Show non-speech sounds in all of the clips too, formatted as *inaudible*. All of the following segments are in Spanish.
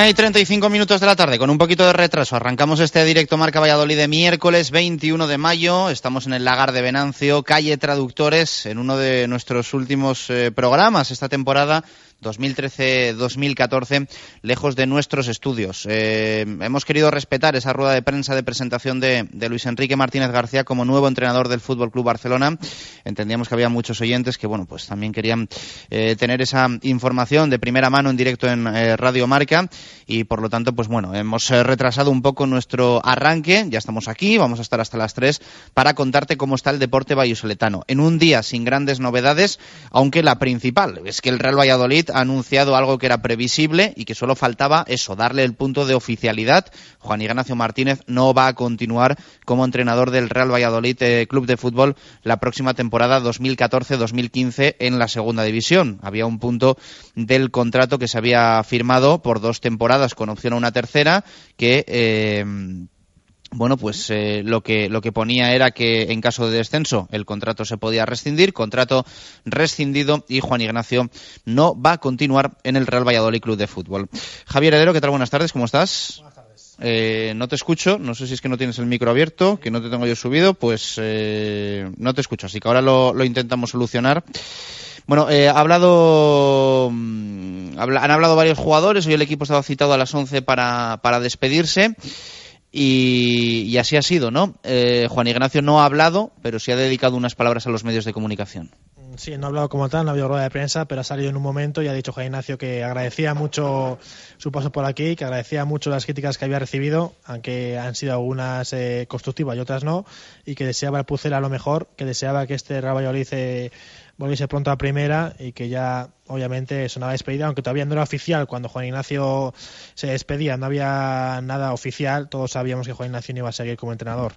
Una y 35 minutos de la tarde, con un poquito de retraso. Arrancamos este directo Marca Valladolid de miércoles 21 de mayo. Estamos en el Lagar de Venancio, calle Traductores, en uno de nuestros últimos eh, programas esta temporada 2013-2014, lejos de nuestros estudios. Eh, hemos querido respetar esa rueda de prensa de presentación de, Luis Enrique Martínez García como nuevo entrenador del Fútbol Club Barcelona. Entendíamos que había muchos oyentes que, bueno, pues también querían eh, tener esa información de primera mano en directo en eh, Radio Marca y, por lo tanto, pues bueno, hemos retrasado un poco nuestro arranque. Ya estamos aquí, vamos a estar hasta las 3 para contarte cómo está el deporte vallisoletano. En un día sin grandes novedades, aunque la principal es que el Real Valladolid ha anunciado algo que era previsible y que solo faltaba eso, darle el punto de oficialidad. Juan Ignacio Martínez no va a continuar como entrenador del Real Valladolid eh, Club de Fútbol la próxima temporada 2014-2015 en la segunda división. Había un punto del contrato que se había firmado por dos temporadas con opción a una tercera que eh, bueno, pues eh, lo que lo que ponía era que en caso de descenso el contrato se podía rescindir, contrato rescindido y Juan Ignacio no va a continuar en el Real Valladolid Club de Fútbol. Javier Heredero, ¿qué tal? Buenas tardes, ¿cómo estás? Buenas tardes. Eh, no te escucho, no sé si es que no tienes el micro abierto, que no te tengo yo subido, pues eh, no te escucho, así que ahora lo, lo intentamos solucionar. Bueno, eh, ha hablado, mm, han hablado varios jugadores, hoy el equipo estaba citado a las 11 para, para despedirse. Y, así ha sido, ¿no? Eh, Juan Ignacio no ha hablado, pero sí ha dedicado unas palabras a los medios de comunicación. Sí, no ha hablado como tal, no ha habido rueda de prensa, pero ha salido en un momento y ha dicho Juan Ignacio que agradecía mucho su paso por aquí, que agradecía mucho las críticas que había recibido, aunque han sido algunas eh, constructivas y otras no, y que deseaba el Pucela lo mejor, que deseaba que este Valladolid eh, volviese pronto a primera y que ya obviamente una despedida, aunque todavía no era oficial cuando Juan Ignacio se despedía, no había nada oficial, todos sabíamos que Juan Ignacio no iba a seguir como entrenador.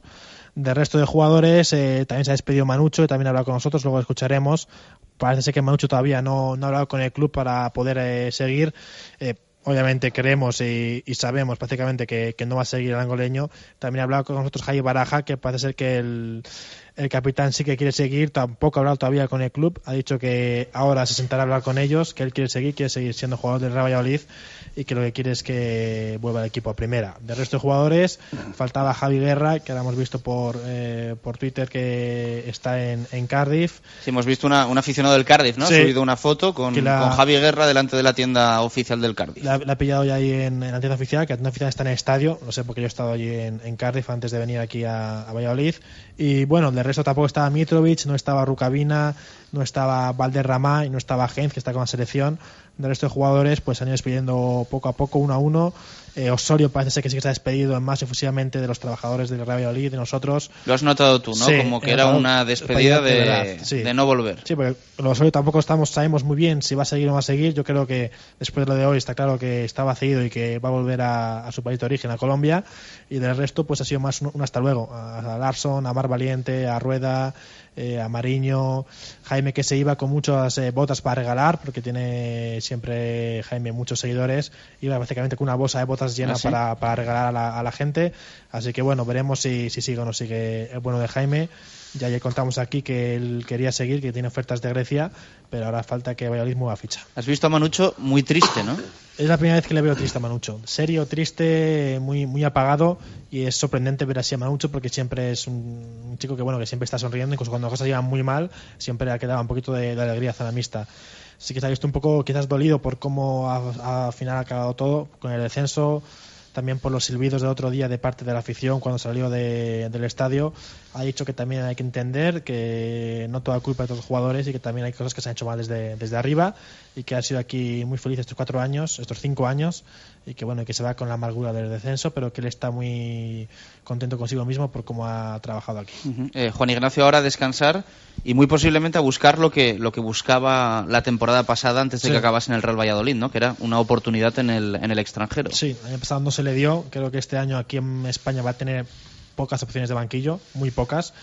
De resto de jugadores, eh, también se ha despedido Manucho, también ha hablado con nosotros, luego escucharemos. Parece ser que Manucho todavía no, ha hablado con el club para poder eh, seguir. Eh, obviamente creemos y, sabemos prácticamente que, que, no va a seguir el angoleño. También ha hablado con nosotros Jaime Baraja, que parece ser que el, el capitán sí que quiere seguir, tampoco ha hablado todavía con el club, ha dicho que ahora se sentará a hablar con ellos, que él quiere seguir, quiere seguir siendo jugador del Real Valladolid y que lo que quiere es que vuelva al equipo a primera. De resto de jugadores, faltaba Javi Guerra, que ahora hemos visto por, eh, por Twitter que está en, en Cardiff. Sí, hemos visto una, un aficionado del Cardiff, ¿no? Ha subido una foto con, con, Javi Guerra delante de la tienda oficial del Cardiff. La, ha pillado ya ahí en, la tienda oficial, que la tienda oficial está en el estadio, no sé porque yo he estado allí en, en Cardiff antes de venir aquí a, a Valladolid. Y bueno, de resto tampoco estaba Mitrovic, no estaba Rukavina, no estaba Valderrama y no estaba Genz, que está con la selección. Del resto de jugadores, pues han ido despidiendo poco a poco, uno a uno. Eh, Osorio parece ser que sí que se ha despedido más efusivamente de los trabajadores del Real Valladolid, de nosotros. Lo has notado tú, ¿no? Como que era una despedida de, de, no volver. Sí, porque Osorio tampoco estamos, sabemos muy bien si va a seguir o no va a seguir. Yo creo que después de lo de hoy está claro que estaba cedido y que va a volver a, su país de origen, a Colombia. Y del resto, pues ha sido más un, hasta luego. A, a Larson, a Mar Valiente, a Rueda, eh, a Mariño, Jaime que se iba con muchas eh, botas para regalar, porque tiene siempre Jaime muchos seguidores, iba básicamente con una bolsa de botas llena ¿Ah, para, para, regalar a la, a la, gente. Así que bueno, veremos si, si sigue o no sigue el bueno de Jaime Ya ayer contamos aquí que él quería seguir, que tiene ofertas de Grecia, pero ahora falta que Valladolid mueva ficha. Has visto a Manucho muy triste, ¿no? Es la primera vez que le veo triste a Manucho. Serio, triste, muy, muy apagado y es sorprendente ver así a Manucho porque siempre es un chico que bueno que siempre está sonriendo, incluso cuando las cosas llevan muy mal, siempre le quedaba un poquito de, de alegría mixta. Sí que se ha visto un poco quizás dolido por cómo al final ha acabado todo con el descenso, también por los silbidos del otro día de parte de la afición cuando salió del estadio. Ha dicho que también hay que entender que no toda culpa de los jugadores y que también hay cosas que se han hecho mal desde, desde arriba y que ha sido aquí muy feliz estos cuatro años, estos cinco años y que bueno que se va con la amargura del descenso, pero que él está muy contento consigo mismo por cómo ha trabajado aquí. Eh, Juan Ignacio ahora a descansar y muy posiblemente a buscar lo que lo que buscaba la temporada pasada antes de que acabase en el Real Valladolid, ¿no? Que era una oportunidad en el en el extranjero. Sí, el año pasado no se le dio. Creo que este año aquí en España va a tener pocas opciones de banquillo, muy pocas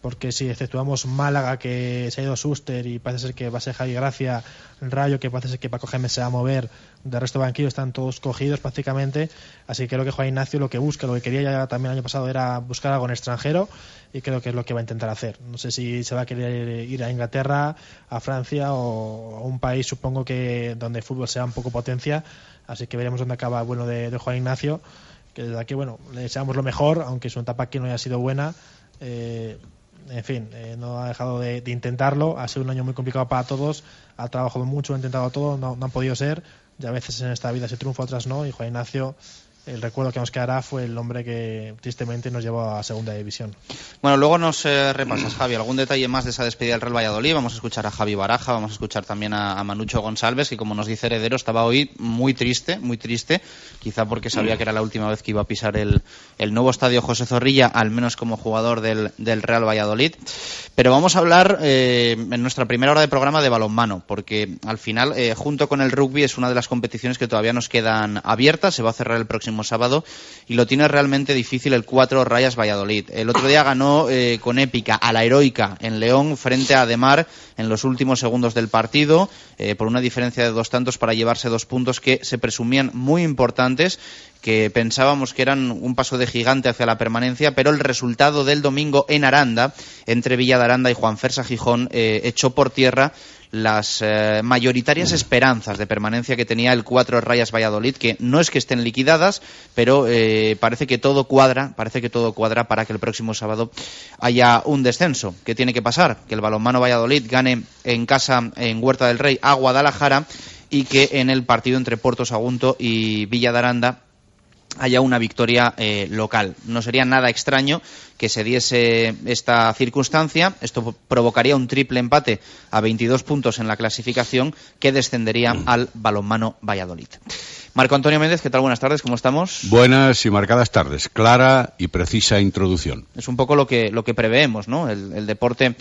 porque si exceptuamos Málaga que se ha ido Suster y parece ser que va a ser Javi Gracia, Rayo que parece ser que Paco Gémez se va a mover, de resto de banquillos están todos cogidos prácticamente, así que creo que Juan Ignacio lo que busca, lo que quería ya también el año pasado era buscar algo en extranjero y creo que es lo que va a intentar hacer. No sé si se va a querer ir a Inglaterra, a Francia o a un país supongo que donde el fútbol sea un poco potencia, así que veremos dónde acaba el bueno de, Juan Ignacio, que desde aquí bueno, le deseamos lo mejor, aunque su etapa aquí no haya sido buena. Eh, en fin, eh, no ha dejado de, intentarlo. Ha sido un año muy complicado para todos. Ha trabajado mucho, ha intentado todo, no, no han podido ser. Y a veces en esta vida se triunfa, otras no. Y Juan Ignacio el recuerdo que nos quedará fue el hombre que tristemente nos llevó a segunda división. Bueno, luego nos eh, repasas, Javi, algún detalle más de esa despedida del Real Valladolid. Vamos a escuchar a Javi Baraja, vamos a escuchar también a, Manucho González, que como nos dice Heredero, estaba hoy muy triste, muy triste, quizá porque sabía que era la última vez que iba a pisar el, nuevo estadio José Zorrilla, al menos como jugador del, Real Valladolid. Pero vamos a hablar eh, en nuestra primera hora de programa de balonmano, porque al final, eh, junto con el rugby, es una de las competiciones que todavía nos quedan abiertas. Se va a cerrar el próximo sábado y lo tiene realmente difícil el 4 Rayas Valladolid. El otro día ganó eh, con épica a la heroica en León frente a Ademar en los últimos segundos del partido eh, por una diferencia de dos tantos para llevarse dos puntos que se presumían muy importantes que pensábamos que eran un paso de gigante hacia la permanencia, pero el resultado del domingo en Aranda, entre Villa de Aranda y Juan Fersa Gijón, eh, echó por tierra las eh, mayoritarias esperanzas de permanencia que tenía el cuatro Rayas Valladolid, que no es que estén liquidadas, pero eh, parece que todo cuadra, parece que todo cuadra para que el próximo sábado haya un descenso. ¿Qué tiene que pasar? Que el balonmano Valladolid gane en casa en Huerta del Rey a Guadalajara y que en el partido entre Puerto Sagunto y Villa de Aranda haya una victoria eh, local. No sería nada extraño que se diese esta circunstancia. Esto provocaría un triple empate a 22 puntos en la clasificación que descendería mm. al balonmano Valladolid. Marco Antonio Méndez, ¿qué tal? Buenas tardes, ¿cómo estamos? Buenas y marcadas tardes. Clara y precisa introducción. Es un poco lo que, lo que preveemos, ¿no? El, deporte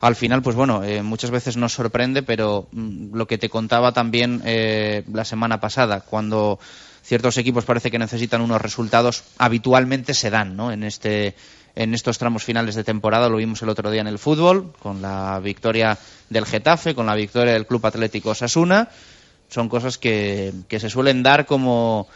al final, pues bueno, eh, muchas veces nos sorprende, pero mm, lo que te contaba también eh, la semana pasada, cuando ciertos equipos parece que necesitan unos resultados, habitualmente se dan ¿no? en, este, en estos tramos finales de temporada. Lo vimos el otro día en el fútbol, con la victoria del Getafe, con la victoria del Club Atlético Sasuna. Son cosas que, que se suelen dar como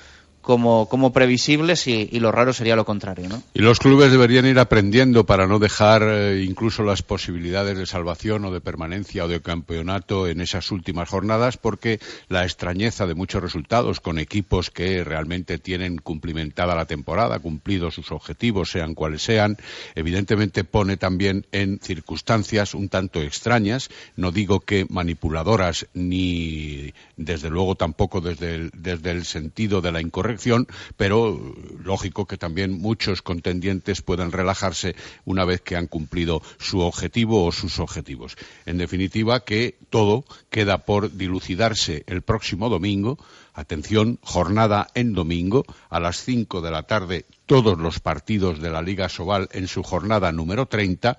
como, como previsibles y, lo raro sería lo contrario. ¿no? Y los clubes deberían ir aprendiendo para no dejar eh, incluso las posibilidades de salvación o de permanencia o de campeonato en esas últimas jornadas porque la extrañeza de muchos resultados con equipos que realmente tienen cumplimentada la temporada, cumplido sus objetivos, sean cuales sean, evidentemente pone también en circunstancias un tanto extrañas, no digo que manipuladoras ni desde luego tampoco desde el, desde el sentido de la incorrección, pero lógico que también muchos contendientes puedan relajarse una vez que han cumplido su objetivo o sus objetivos. En definitiva, que todo queda por dilucidarse el próximo domingo. Atención, jornada en domingo a las 5 de la tarde todos los partidos de la Liga Sobal en su jornada número 30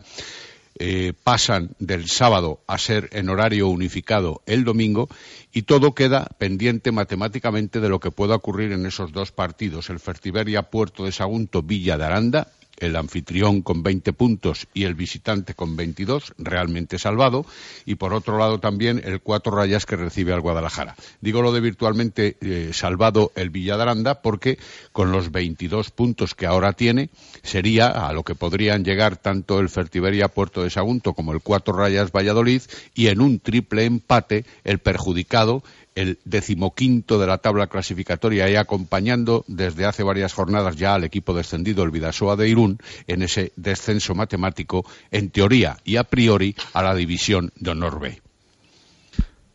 eh, pasan del sábado a ser en horario unificado el domingo y todo queda pendiente matemáticamente de lo que pueda ocurrir en esos dos partidos, el Fertiberia Puerto de Sagunto Villa de Aranda el anfitrión con 20 puntos y el visitante con 22, realmente salvado, y por otro lado también el cuatro rayas que recibe al Guadalajara. Digo lo de virtualmente eh, salvado el Villadaranda porque con los 22 puntos que ahora tiene sería a lo que podrían llegar tanto el Fertiberia Puerto de Sagunto como el cuatro rayas Valladolid y en un triple empate el perjudicado el decimoquinto de la tabla clasificatoria y acompañando desde hace varias jornadas ya al equipo descendido, el Vidasoa de Irún, en ese descenso matemático, en teoría y a priori, a la división de Honor B.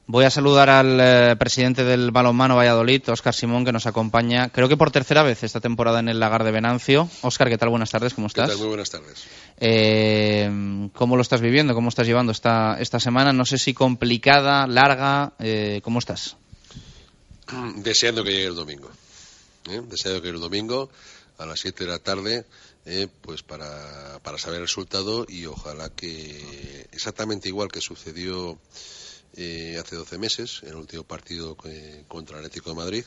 Voy a saludar al eh, presidente del balonmano Valladolid, Óscar Simón, que nos acompaña, creo que por tercera vez esta temporada en el Lagar de Venancio. Óscar, ¿qué tal? Buenas tardes, ¿cómo estás? Muy buenas tardes. Eh, ¿Cómo lo estás viviendo? ¿Cómo estás llevando esta, esta semana? No sé si complicada, larga, eh, ¿cómo estás? *clears throat* Deseando que llegue el domingo. Deseando que llegue el domingo a las 7 de la tarde, pues para, para saber el resultado y ojalá que exactamente igual que sucedió eh, hace 12 meses, en el último partido eh, contra el Atlético de Madrid.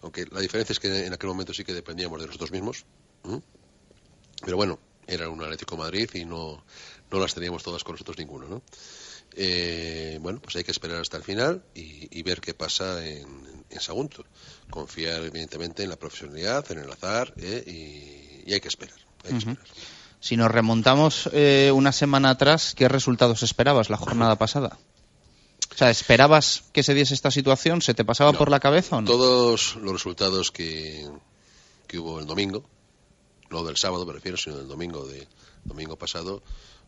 Aunque la diferencia es que en aquel momento sí que dependíamos de nosotros mismos. Pero bueno, era un Atlético de Madrid y no, no las teníamos todas con nosotros ninguno. ¿no? Eh, bueno, pues hay que esperar hasta el final y, ver qué pasa en, en, Sagunto. Confiar, evidentemente, en la profesionalidad, en el azar y, hay que esperar. Si nos remontamos una semana atrás, ¿qué resultados esperabas la jornada pasada? O sea, ¿esperabas que se diese esta situación? ¿Se te pasaba por la cabeza o no? Todos los resultados que, que hubo el domingo, no del sábado me refiero, sino del domingo de domingo pasado,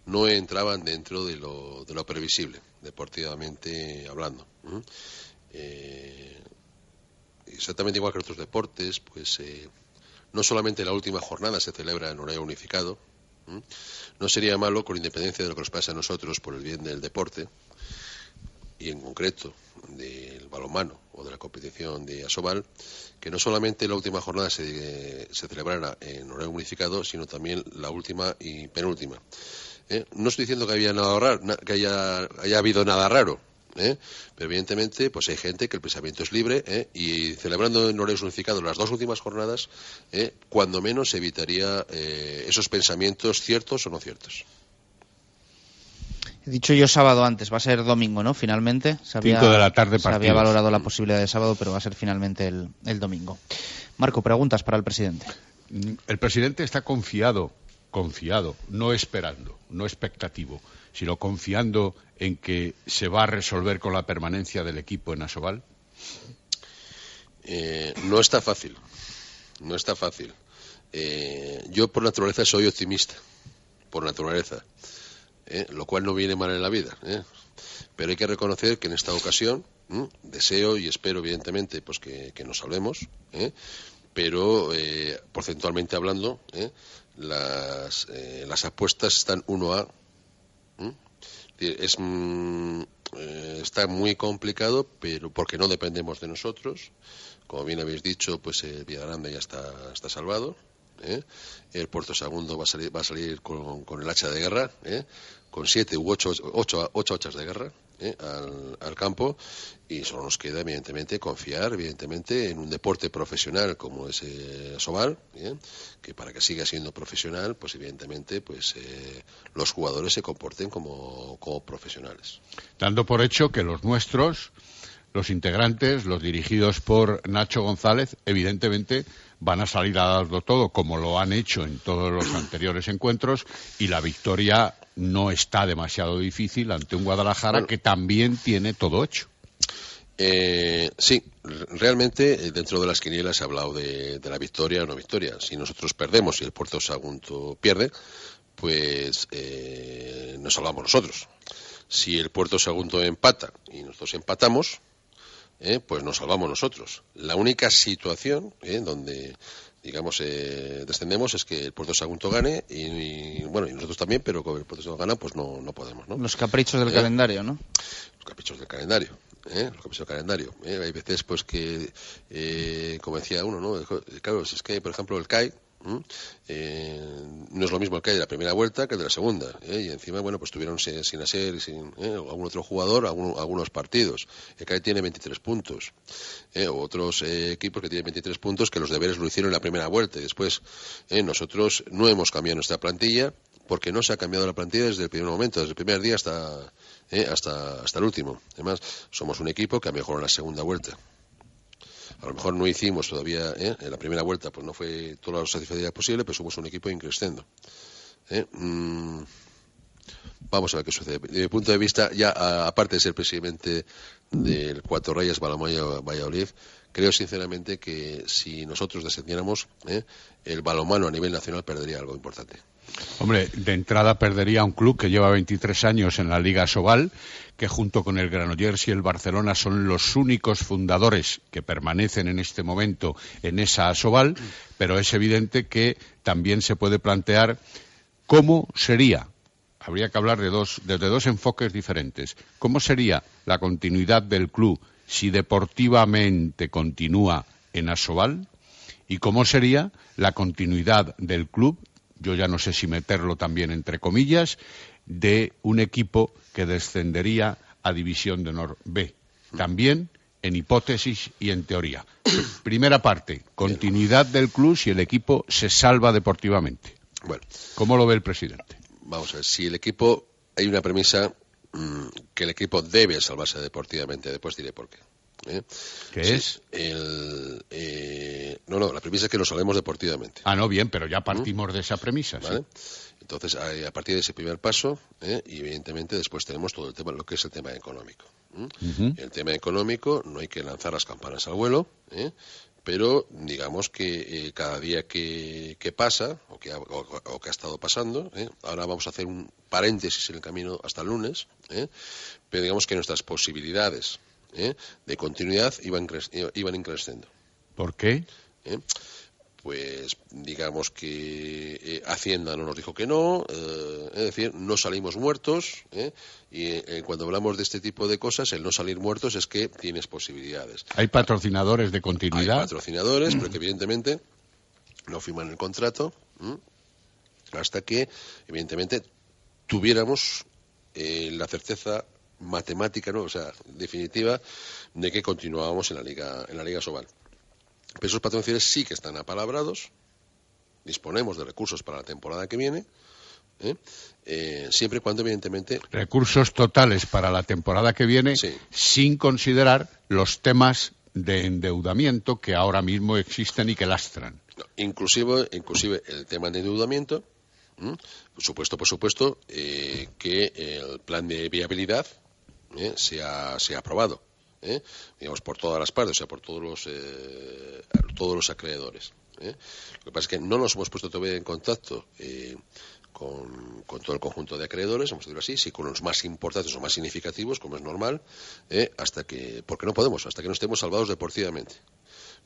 no entraban dentro de lo, de lo previsible, deportivamente hablando. Eh, exactamente igual que otros deportes, pues eh, no solamente la última jornada se celebra en horario unificado, no sería malo, con independencia de lo que nos pasa a nosotros por el bien del deporte, y en concreto del balonmano o de la competición de Asobal, que no solamente la última jornada se, celebrara en horario unificado, sino también la última y penúltima. ¿Eh? No estoy diciendo que, había nada raro, que haya, habido nada raro, ¿eh? pero evidentemente pues hay gente que el pensamiento es libre ¿eh? y celebrando en horario unificado las dos últimas jornadas, cuando menos evitaría esos pensamientos ciertos o no ciertos. He dicho yo sábado antes, va a ser domingo, ¿no? Finalmente. Se había, de la tarde Se había valorado la posibilidad de sábado, pero va a ser finalmente el, domingo. Marco, preguntas para el presidente. El presidente está confiado, confiado, no esperando, no expectativo, sino confiando en que se va a resolver con la permanencia del equipo en Asobal. Eh, no está fácil, no está fácil. Eh, yo por naturaleza soy optimista, por naturaleza. ¿Eh? lo cual no viene mal en la vida. ¿eh? Pero hay que reconocer que en esta ocasión deseo y espero, evidentemente, pues que, nos salvemos, ¿eh? pero porcentualmente hablando, las, las apuestas están uno a. Es, mm, está muy complicado, pero porque no dependemos de nosotros. Como bien habéis dicho, pues eh, Villaranda ya está, está salvado. El Puerto Segundo va a salir, va a salir con, con el hacha de guerra con siete u ocho, ocho, ocho hachas de guerra ¿eh? al, campo y solo nos queda evidentemente confiar evidentemente en un deporte profesional como es el Sobal ¿eh? que para que siga siendo profesional pues evidentemente pues eh, los jugadores se comporten como, como profesionales dando por hecho que los nuestros los integrantes los dirigidos por Nacho González evidentemente van a salir a darlo todo como lo han hecho en todos los anteriores encuentros y la victoria no está demasiado difícil ante un Guadalajara que también tiene todo hecho. Eh, sí, realmente eh, dentro de las quinielas se ha hablado de, la victoria o no victoria. Si nosotros perdemos y el Puerto Sagunto pierde, pues eh, nos salvamos nosotros. Si el Puerto Sagunto empata y nosotros empatamos, eh, pues nos salvamos nosotros. La única situación donde digamos, eh, descendemos es que el Puerto Sagunto gane y, bueno, y nosotros también, pero con el Puerto Sagunto gana, pues no, no podemos, ¿no? Los caprichos del eh, calendario, ¿no? Los caprichos del calendario, ¿eh? Los caprichos del calendario. ¿eh? Hay veces, pues, que, como decía uno, ¿no? Claro, si es que, por ejemplo, el CAI, Eh, no es lo mismo el que hay de la primera vuelta que el de la segunda. ¿eh? Y encima, bueno, pues tuvieron sin, hacer sin ¿eh? algún otro jugador algunos partidos. El CAE tiene 23 puntos. O otros equipos que tienen 23 puntos que los deberes lo hicieron en la primera vuelta. Y después, nosotros no hemos cambiado nuestra plantilla porque no se ha cambiado la plantilla desde el primer momento, desde el primer día hasta, hasta, hasta el último. Además, somos un equipo que ha mejorado en la segunda vuelta a lo mejor no hicimos todavía, ¿eh? en la primera vuelta, pues no fue toda la satisfacción posible, pero somos un equipo increscendo. ¿eh? Mm, vamos a ver qué sucede. Desde mi punto de vista, ya aparte de ser presidente del Cuatro Reyes Balomano Valladolid, creo sinceramente que si nosotros descendiéramos, ¿eh? el balomano a nivel nacional perdería algo importante. Hombre, de entrada perdería un club que lleva 23 años en la Liga Sobal, que junto con el Granollers y el Barcelona son los únicos fundadores que permanecen en este momento en esa Sobal, pero es evidente que también se puede plantear cómo sería habría que hablar de dos, desde dos enfoques diferentes. ¿Cómo sería la continuidad del club si deportivamente continúa en Asobal? ¿Y cómo sería la continuidad del club yo ya no sé si meterlo también entre comillas, de un equipo que descendería a División de Honor B. También en hipótesis y en teoría. *coughs* Primera parte, continuidad del club si el equipo se salva deportivamente. Bueno, ¿cómo lo ve el presidente? Vamos a ver, si el equipo, hay una premisa mm, que el equipo debe salvarse deportivamente, después diré por qué. ¿Eh? ¿Qué es? El, eh, no, no, la premisa es que nos salvemos deportivamente. Ah, no, bien, pero ya partimos de esa premisa. ¿vale? Entonces, a, partir de ese primer paso, ¿eh? y evidentemente después tenemos todo el tema, lo que es el tema económico. El tema económico, no hay que lanzar las campanas al vuelo, pero digamos que cada día que, pasa, o que, ha, o, que ha estado pasando, ahora vamos a hacer un paréntesis en el camino hasta el lunes, pero digamos que nuestras posibilidades ¿eh? de continuidad iban, iban increciendo. ¿Por qué? ¿Eh? Pues digamos que eh, Hacienda no nos dijo que no, es decir, no salimos muertos, y cuando hablamos de este tipo de cosas, el no salir muertos es que tienes posibilidades. ¿Hay patrocinadores de continuidad? Hay patrocinadores, pero que *clears throat* evidentemente no firman el contrato hasta que, evidentemente, tuviéramos la certeza matemática, ¿no? o sea, definitiva, de que continuábamos en la Liga, en la Liga Sobal. Pero esos patrocinadores sí que están apalabrados, disponemos de recursos para la temporada que viene, ¿eh? Eh, siempre y cuando, evidentemente. Recursos totales para la temporada que viene, sin considerar los temas de endeudamiento que ahora mismo existen y que lastran. inclusive, inclusive el tema de endeudamiento, por supuesto, por supuesto, eh, que el plan de viabilidad ¿eh? se, ha, aprobado, ¿eh? digamos, por todas las partes, o sea, por todos los, eh, todos los acreedores. Lo que pasa es que no nos hemos puesto todavía en contacto con, todo el conjunto de acreedores, vamos a decirlo así, sí con los más importantes o más significativos, como es normal, hasta que, porque no podemos, hasta que no estemos salvados deportivamente.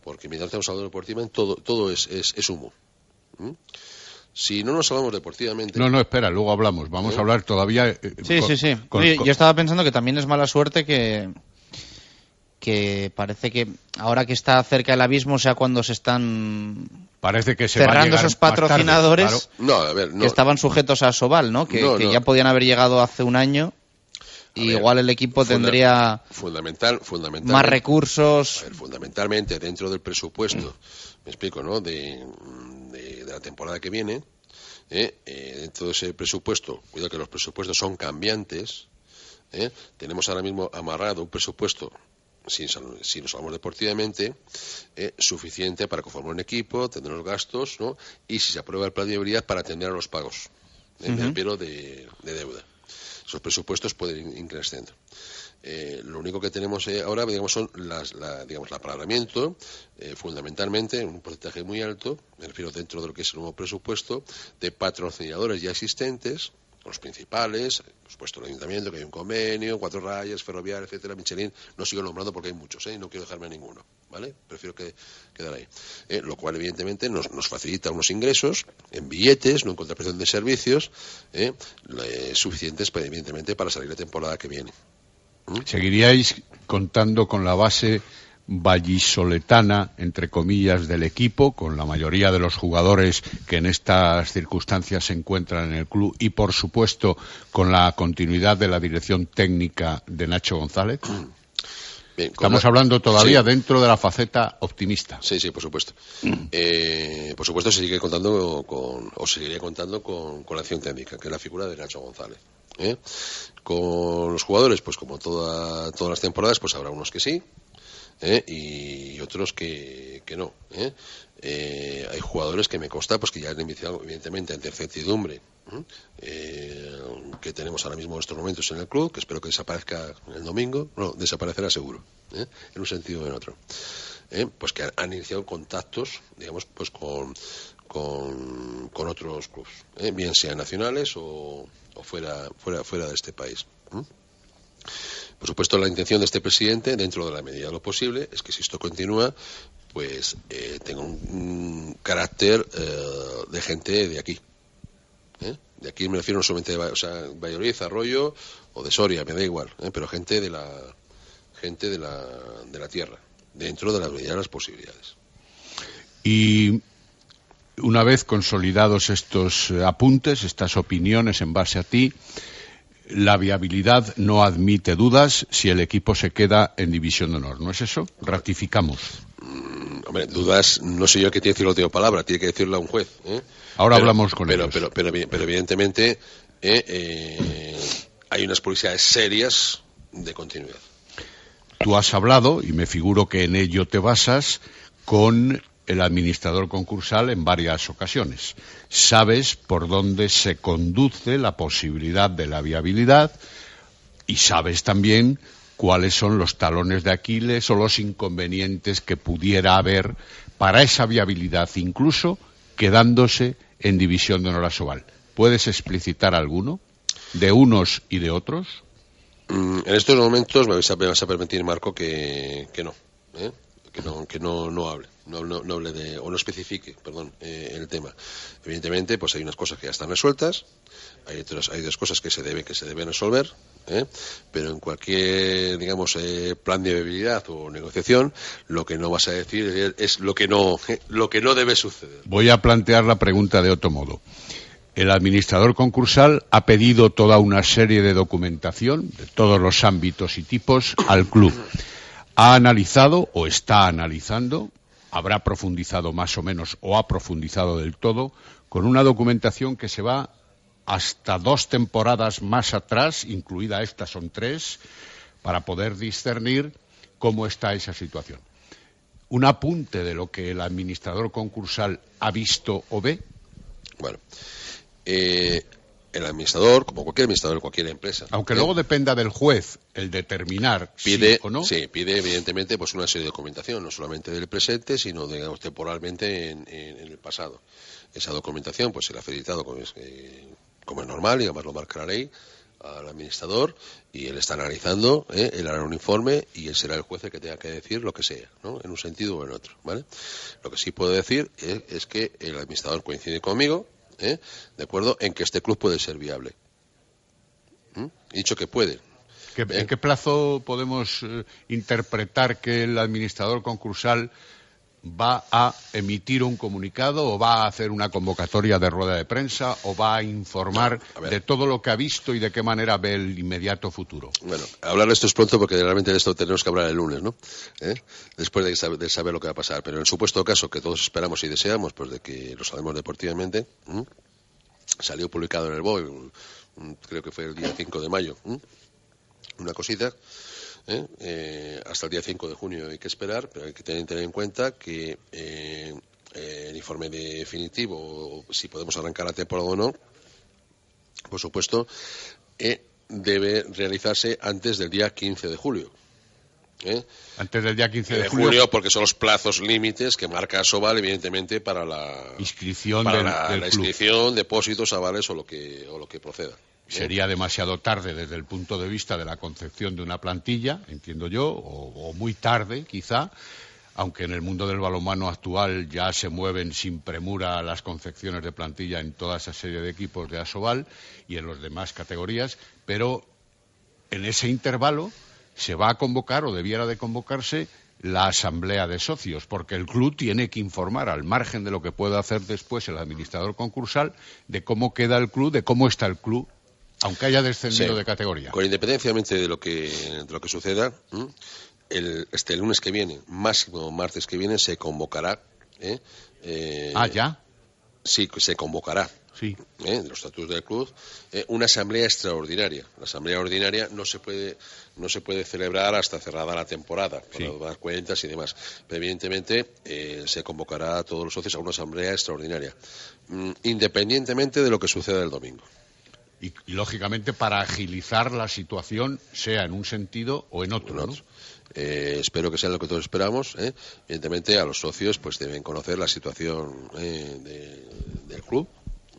Porque mientras estemos salvados deportivamente, todo, todo es, es, humo. Si no nos salvamos deportivamente. No, no, espera, luego hablamos. Vamos a hablar todavía. Eh, sí, sí, sí, yo estaba pensando que también es mala suerte que, que parece que ahora que está cerca del abismo, sea cuando se están parece que se cerrando esos patrocinadores que estaban sujetos a Sobal, ¿no? Que, ya podían haber llegado hace un año. Y igual el equipo tendría fundamental, fundamental, más recursos. fundamentalmente dentro del presupuesto, me explico, ¿no? De la temporada que viene, ¿eh? eh, dentro de ese presupuesto, cuidado que los presupuestos son cambiantes, ¿eh? tenemos ahora mismo amarrado un presupuesto si, nos hablamos deportivamente, eh, suficiente para conformar un equipo, tener los gastos, ¿no? Y si se aprueba el plan de viabilidad para atender a los pagos, ¿eh? de, de, deuda. Esos presupuestos pueden ir creciendo. Eh, lo único que tenemos eh, ahora, digamos, son las, digamos, el apalabramiento, eh, fundamentalmente, en un porcentaje muy alto, me refiero dentro de lo que es el nuevo presupuesto, de patrocinadores ya existentes, los principales, por supuesto el ayuntamiento, que hay un convenio, cuatro rayas, ferroviaria, etcétera, Michelin, no sigo nombrando porque hay muchos, ¿eh? no quiero dejarme a ninguno, ¿vale? Prefiero que, quedar ahí. lo cual, evidentemente, nos, nos, facilita unos ingresos en billetes, no en contraprestación de servicios, suficientes, pues, evidentemente, para salir la temporada que viene. ¿Seguiríais contando con la base vallisoletana, entre comillas, del equipo, con la mayoría de los jugadores que en estas circunstancias se encuentran en el club y, por supuesto, con la continuidad de la dirección técnica de Nacho González? Estamos hablando todavía dentro de la faceta optimista. Sí, sí, por supuesto. Eh, por supuesto, se sigue contando con, o seguiría contando con, la acción técnica, que es la figura de Nacho González. ¿eh? Con los jugadores, pues como todas las temporadas, pues habrá unos que sí, ¿eh? y otros que, que no. ¿eh? Eh, hay jugadores que me consta pues que ya han iniciado evidentemente ante certidumbre que tenemos ahora mismo en estos momentos en el club que espero que desaparezca el domingo no desaparecerá seguro en un sentido o en otro pues que han, iniciado contactos digamos pues con con, con otros clubes bien sean nacionales o, o, fuera fuera fuera de este país por supuesto, la intención de este presidente, dentro de la medida de lo posible, es que si esto continúa, pues eh, tenga un, carácter eh, de gente de aquí. ¿eh? De aquí me refiero no solamente de o sea, Valladolid, Arroyo o de Soria, me da igual, pero gente de la gente de la, de la tierra, dentro de la medida de las posibilidades. Y una vez consolidados estos apuntes, estas opiniones en base a ti, la viabilidad no admite dudas si el equipo se queda en división de honor. ¿No es eso? Ratificamos. Mm, hombre, dudas, no sé yo qué tiene que decir la última palabra, tiene que decirla un juez. ¿eh? Ahora hablamos con pero, ellos. Pero, pero, pero evidentemente ¿eh? Eh, hay unas publicidades serias de continuidad. Tú has hablado, y me figuro que en ello te basas, con el administrador concursal en varias ocasiones. Sabes por dónde se conduce la posibilidad de la viabilidad y sabes también cuáles son los talones de Aquiles o los inconvenientes que pudiera haber para esa viabilidad, incluso quedándose en división de honor Sobal. ¿Puedes explicitar alguno de unos y de otros? Mm, en estos momentos me vas a, permitir, Marco, que, no, ¿eh? Que no, que no, no hable no, no, hable de, o no especifique, perdón, eh, el tema. Evidentemente, pues hay unas cosas que ya están resueltas, hay otras, hay dos cosas que se deben, que se deben resolver, ¿eh? pero en cualquier, digamos, eh, plan de viabilidad o negociación, lo que no vas a decir es lo que no, *laughs* lo que no debe suceder. Voy a plantear la pregunta de otro modo. El administrador concursal ha pedido toda una serie de documentación de todos los ámbitos y tipos al club. Ha analizado o está analizando habrá profundizado más o menos o ha profundizado del todo con una documentación que se va hasta dos temporadas más atrás, incluida esta son tres, para poder discernir cómo está esa situación. Un apunte de lo que el administrador concursal ha visto o ve. Bueno, eh, el administrador, como cualquier administrador de cualquier empresa. Aunque luego dependa del juez el determinar pide, o no. Sí, pide evidentemente pues una serie de documentación, no solamente del presente, sino digamos temporalmente en, el pasado. Esa documentación pues será facilitado como es, eh, como es normal y además lo marca la ley al administrador y él está analizando, ¿eh? él hará un informe y él será el juez el que tenga que decir lo que sea, ¿no? en un sentido o en otro. ¿vale? Lo que sí puedo decir es que el administrador coincide conmigo ¿eh? ¿de acuerdo? En que este club puede ser viable. ¿Mm? dicho que puede. ¿En ¿Eh? qué plazo podemos eh, interpretar que el administrador concursal va a emitir un comunicado o va a hacer una convocatoria de rueda de prensa o va a informar de todo lo que ha visto y de qué manera ve el inmediato futuro. Bueno, hablar de esto es pronto porque realmente de esto tenemos que hablar el lunes, ¿no? ¿Eh? Después de saber, lo que va a pasar. Pero en el supuesto caso que todos esperamos y deseamos, pues de que lo sabemos deportivamente, salió publicado en el BOE, creo que fue el día 5 de mayo, una cosita ¿eh? Eh, hasta el día 5 de junio hay que esperar, pero hay que tener, en cuenta que eh, el informe definitivo, si podemos arrancar la temporada o no, por supuesto, debe realizarse antes del día 15 de julio. Antes del día 15 de, julio, porque son los plazos límites que marca Soval, evidentemente, para la inscripción, para la, inscripción, depósitos, avales o lo que, o lo que proceda. Sería demasiado tarde desde el punto de vista de la concepción de una plantilla, entiendo yo, o, muy tarde, quizá, aunque en el mundo del balonmano actual ya se mueven sin premura las concepciones de plantilla en toda esa serie de equipos de Asobal y en las demás categorías, pero en ese intervalo se va a convocar o debiera de convocarse la asamblea de socios, porque el club tiene que informar, al margen de lo que pueda hacer después el administrador concursal, de cómo queda el club, de cómo está el club, aunque haya descendido Sí. de categoría. Con independenciamente de lo que, de lo que suceda, el, este lunes que viene, máximo martes que viene, se convocará. ¿eh? Eh, Ah, ya. Sí, se convocará. Sí. ¿eh? de los estatutos del club, eh, una asamblea extraordinaria. La asamblea ordinaria no se puede no se puede celebrar hasta cerrada la temporada, para Sí. dar cuentas y demás. Pero evidentemente eh, se convocará a todos los socios a una asamblea extraordinaria, mm, independientemente de lo que suceda el domingo. Y, y, lógicamente para agilizar la situación, sea en un sentido o en otro. Eh, espero que sea lo que todos esperamos. ¿eh? Evidentemente, a los socios pues deben conocer la situación eh, de- del club,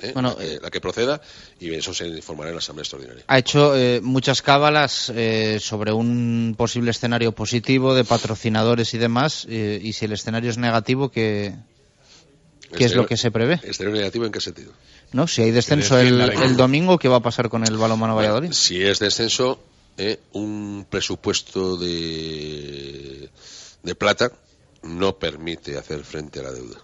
¿eh? Bueno, la, que, la que proceda, y eso se informará en la asamblea extraordinaria. Ha hecho eh, muchas cábalas eh, sobre un posible escenario positivo de patrocinadores y demás, eh, y si el escenario es negativo, ¿qué, qué es lo que se prevé? ¿Exterior negativo en qué sentido? ¿No? Si hay descenso el, el el domingo, ¿qué va a pasar con el balonmano Valladolid? Si es descenso, eh, un presupuesto de, de plata no permite hacer frente a la deuda.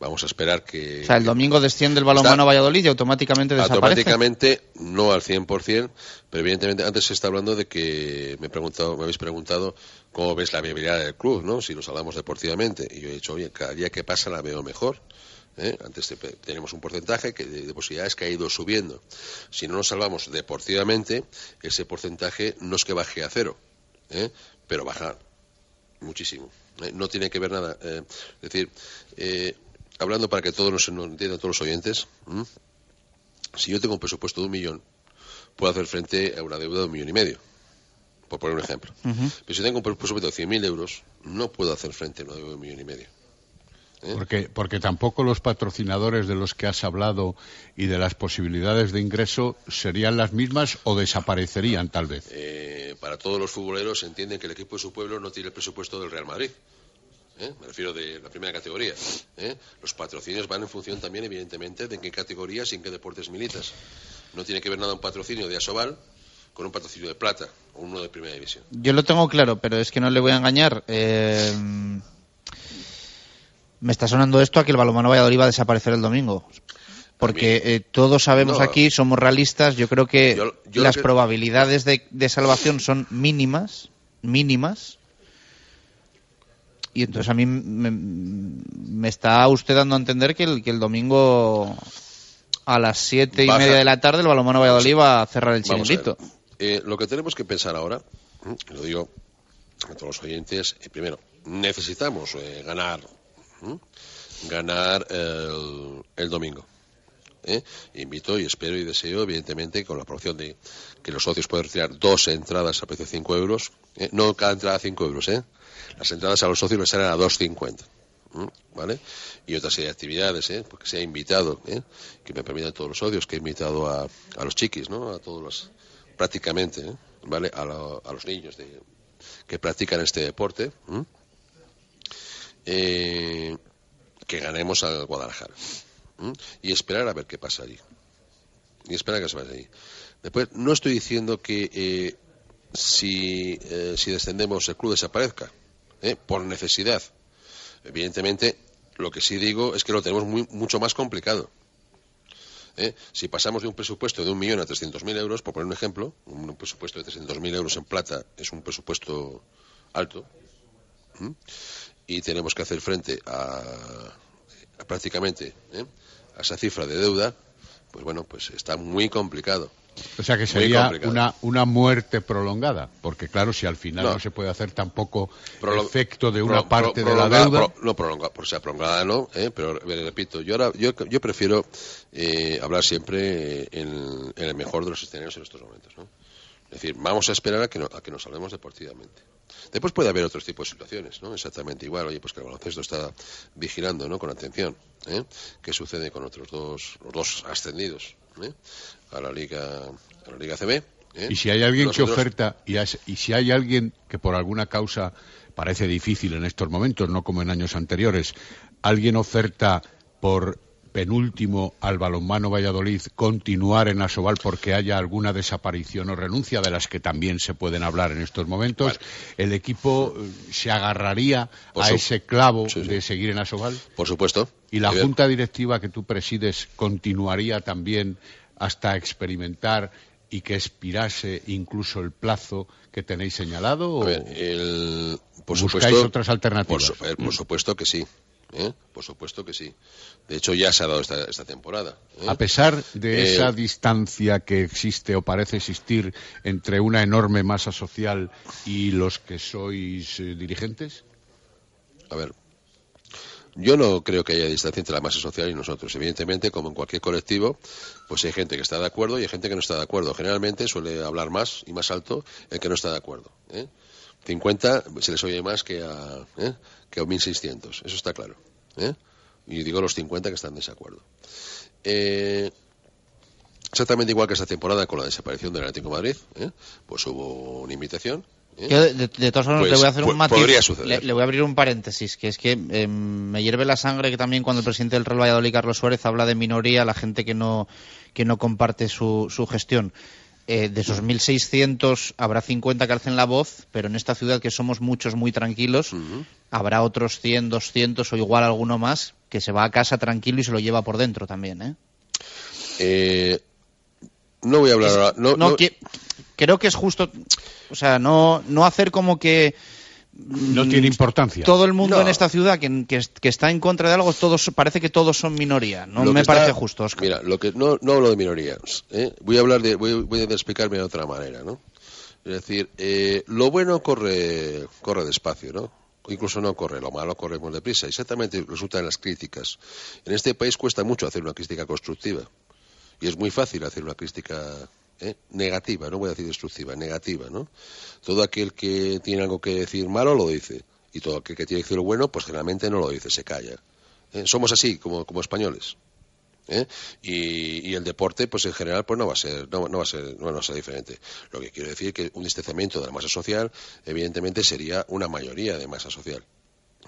Vamos a esperar que. O sea, el domingo desciende el balonmano Está- Valladolid y automáticamente desaparece. Automáticamente, no al 100%, pero evidentemente antes se está hablando de que me, he preguntado, me habéis preguntado cómo ves la viabilidad del club, ¿no? Si nos hablamos deportivamente. Y yo he dicho, oye, cada día que pasa la veo mejor. ¿eh? Antes te- tenemos un porcentaje que de, de posibilidades que ha ido subiendo. Si no nos salvamos deportivamente, ese porcentaje no es que baje a cero, ¿eh? pero baja muchísimo. ¿eh? No tiene que ver nada. eh, es decir, eh, hablando para que todos nos, entiendan todos los oyentes, ¿m? si yo tengo un presupuesto de un millón, puedo hacer frente a una deuda de un millón y medio, por poner un ejemplo. Pero si tengo un presupuesto de 100.000 euros, no puedo hacer frente a una deuda de un millón y medio. ¿eh? Porque, porque tampoco los patrocinadores de los que has hablado y de las posibilidades de ingreso serían las mismas o desaparecerían tal vez. Eh, para todos los futboleros entienden que el equipo de su pueblo no tiene el presupuesto del Real Madrid. ¿Eh? Me refiero de la primera categoría. ¿eh? Los patrocinios van en función también, evidentemente, de en qué categorías y en qué deportes militas. No tiene que ver nada un patrocinio de Asobal con un patrocinio de plata o uno de primera división. Yo lo tengo claro, pero es que no le voy a engañar. Eh, me está sonando esto a que el balonmano Valladolid va a desaparecer el domingo. Porque eh, todos sabemos No. aquí, somos realistas, yo creo que Yo- yo lo las que- probabilidades de, de salvación son mínimas, mínimas. Y entonces a mí me, me está usted dando a entender que el, que el domingo a las siete y Baja. media de la tarde el balonmano Valladolid va a cerrar el chiringuito. Eh, lo que tenemos que pensar ahora, ¿m? lo digo a todos los oyentes, eh, primero, necesitamos eh, ganar, ¿m? ganar el, el domingo. ¿eh? Invito y espero y deseo, evidentemente, con la aprobación de que los socios puedan retirar dos entradas a precio de 5 euros, ¿eh? no cada entrada a 5 euros, ¿eh? Las entradas a los socios les salen a 2,50. ¿m? ¿Vale? Y otra serie de actividades, ¿eh? Porque se ha invitado, ¿eh? Que me permitan todos los socios, que he invitado a, a los chiquis, ¿no? A todos los, prácticamente, ¿eh? ¿Vale? A, a los niños de, que practican este deporte, que ganemos al Guadalajara. Y esperar a ver qué pasa allí. Y esperar a que se vaya allí. Después, no estoy diciendo que si, si descendemos el club desaparezca, ¿eh? por necesidad. Evidentemente, lo que sí digo es que lo tenemos muy, mucho más complicado. ¿eh? Si pasamos de un presupuesto de un millón a 300.000 euros, por poner un ejemplo, un presupuesto de 300.000 euros en plata es un presupuesto alto, y tenemos que hacer frente a, a prácticamente ¿eh? a esa cifra de deuda, pues bueno, pues está muy complicado. O sea que sería una, una muerte prolongada, porque claro, si al final no, No. se puede hacer tampoco efecto de una pro- parte de la deuda. pro- no prolongada, por sea prolongada no, ¿eh? pero eh, repito, yo ahora yo, yo prefiero eh, hablar siempre en, en el mejor de los escenarios en estos momentos. ¿no? Es decir, vamos a esperar a que, no- a que nos salvemos deportivamente. Después puede haber otros tipos de situaciones, ¿no? Exactamente igual. Oye, pues que el baloncesto está vigilando, ¿no? Con atención. ¿eh? ¿Qué sucede con otros dos, los dos ascendidos ¿eh? A la Liga, a la Liga CB? ¿eh? Y si hay alguien que oferta, y, has- y si hay alguien que por alguna causa parece difícil en estos momentos, no como en años anteriores, alguien oferta por penúltimo al balonmano Valladolid continuar en Asobal porque haya alguna desaparición o renuncia de las que también se pueden hablar en estos momentos, ¿el equipo eh, se agarraría a ese clavo de seguir en Asobal? Por supuesto. ¿Y la junta directiva que tú presides continuaría también hasta experimentar y que expirase incluso el plazo que tenéis señalado? ¿o por buscáis otras alternativas? Por, supuesto que sí. ¿eh? Por supuesto que sí. De hecho, ya se ha dado esta, temporada. ¿eh? A pesar de eh, esa distancia que existe o parece existir entre una enorme masa social y los que sois dirigentes. A ver, yo no creo que haya distancia entre la masa social y nosotros. Evidentemente, como en cualquier colectivo, pues hay gente que está de acuerdo y hay gente que no está de acuerdo. Generalmente suele hablar más y más alto el que no está de acuerdo. ¿eh? 50 se les oye más que a, ¿eh? que a 1.600, eso está claro. ¿eh? Y digo los 50 que están en desacuerdo. Eh, exactamente igual que esta temporada con la desaparición del Atlético Madrid, ¿eh? pues hubo una invitación ¿eh? de, todas formas, le voy a hacer un matiz. Le, le, voy a abrir un paréntesis, que es que em, me hierve la sangre que también cuando el presidente del Real Valladolid, Carlos Suárez, habla de minoría, la gente que no, que no comparte su, su gestión. Eh, de esos 1.600 habrá 50 que alcen la voz, pero en esta ciudad que somos muchos muy tranquilos, habrá otros 100, 200 o igual alguno más que se va a casa tranquilo y se lo lleva por dentro también. ¿eh? eh no voy a hablar ahora. No, creo que es justo, o sea, no, no hacer como que no tiene importancia. Todo el mundo en esta ciudad que, que, está en contra de algo, todos parece que todos son minoría. No me parece justo, Oscar. Mira, lo que no, no hablo de minorías. ¿eh? Voy a hablar de, voy, voy, a explicarme de otra manera, ¿no? Es decir, eh, lo bueno corre, corre despacio, ¿no? incluso no corre, lo malo corre muy deprisa. Exactamente resulta en las críticas. En este país cuesta mucho hacer una crítica constructiva. Y es muy fácil hacer una crítica ¿eh? negativa, no voy a decir destructiva, negativa, ¿no? Todo aquel que tiene algo que decir malo lo dice. Y todo aquel que tiene que decir bueno, pues generalmente no lo dice, se calla. ¿eh? Somos así, como, como españoles. ¿eh? Y, el deporte, pues en general, pues no va a ser, no, va a ser, no va a ser diferente. Lo que quiero decir es que un distanciamiento de la masa social, evidentemente, sería una mayoría de masa social.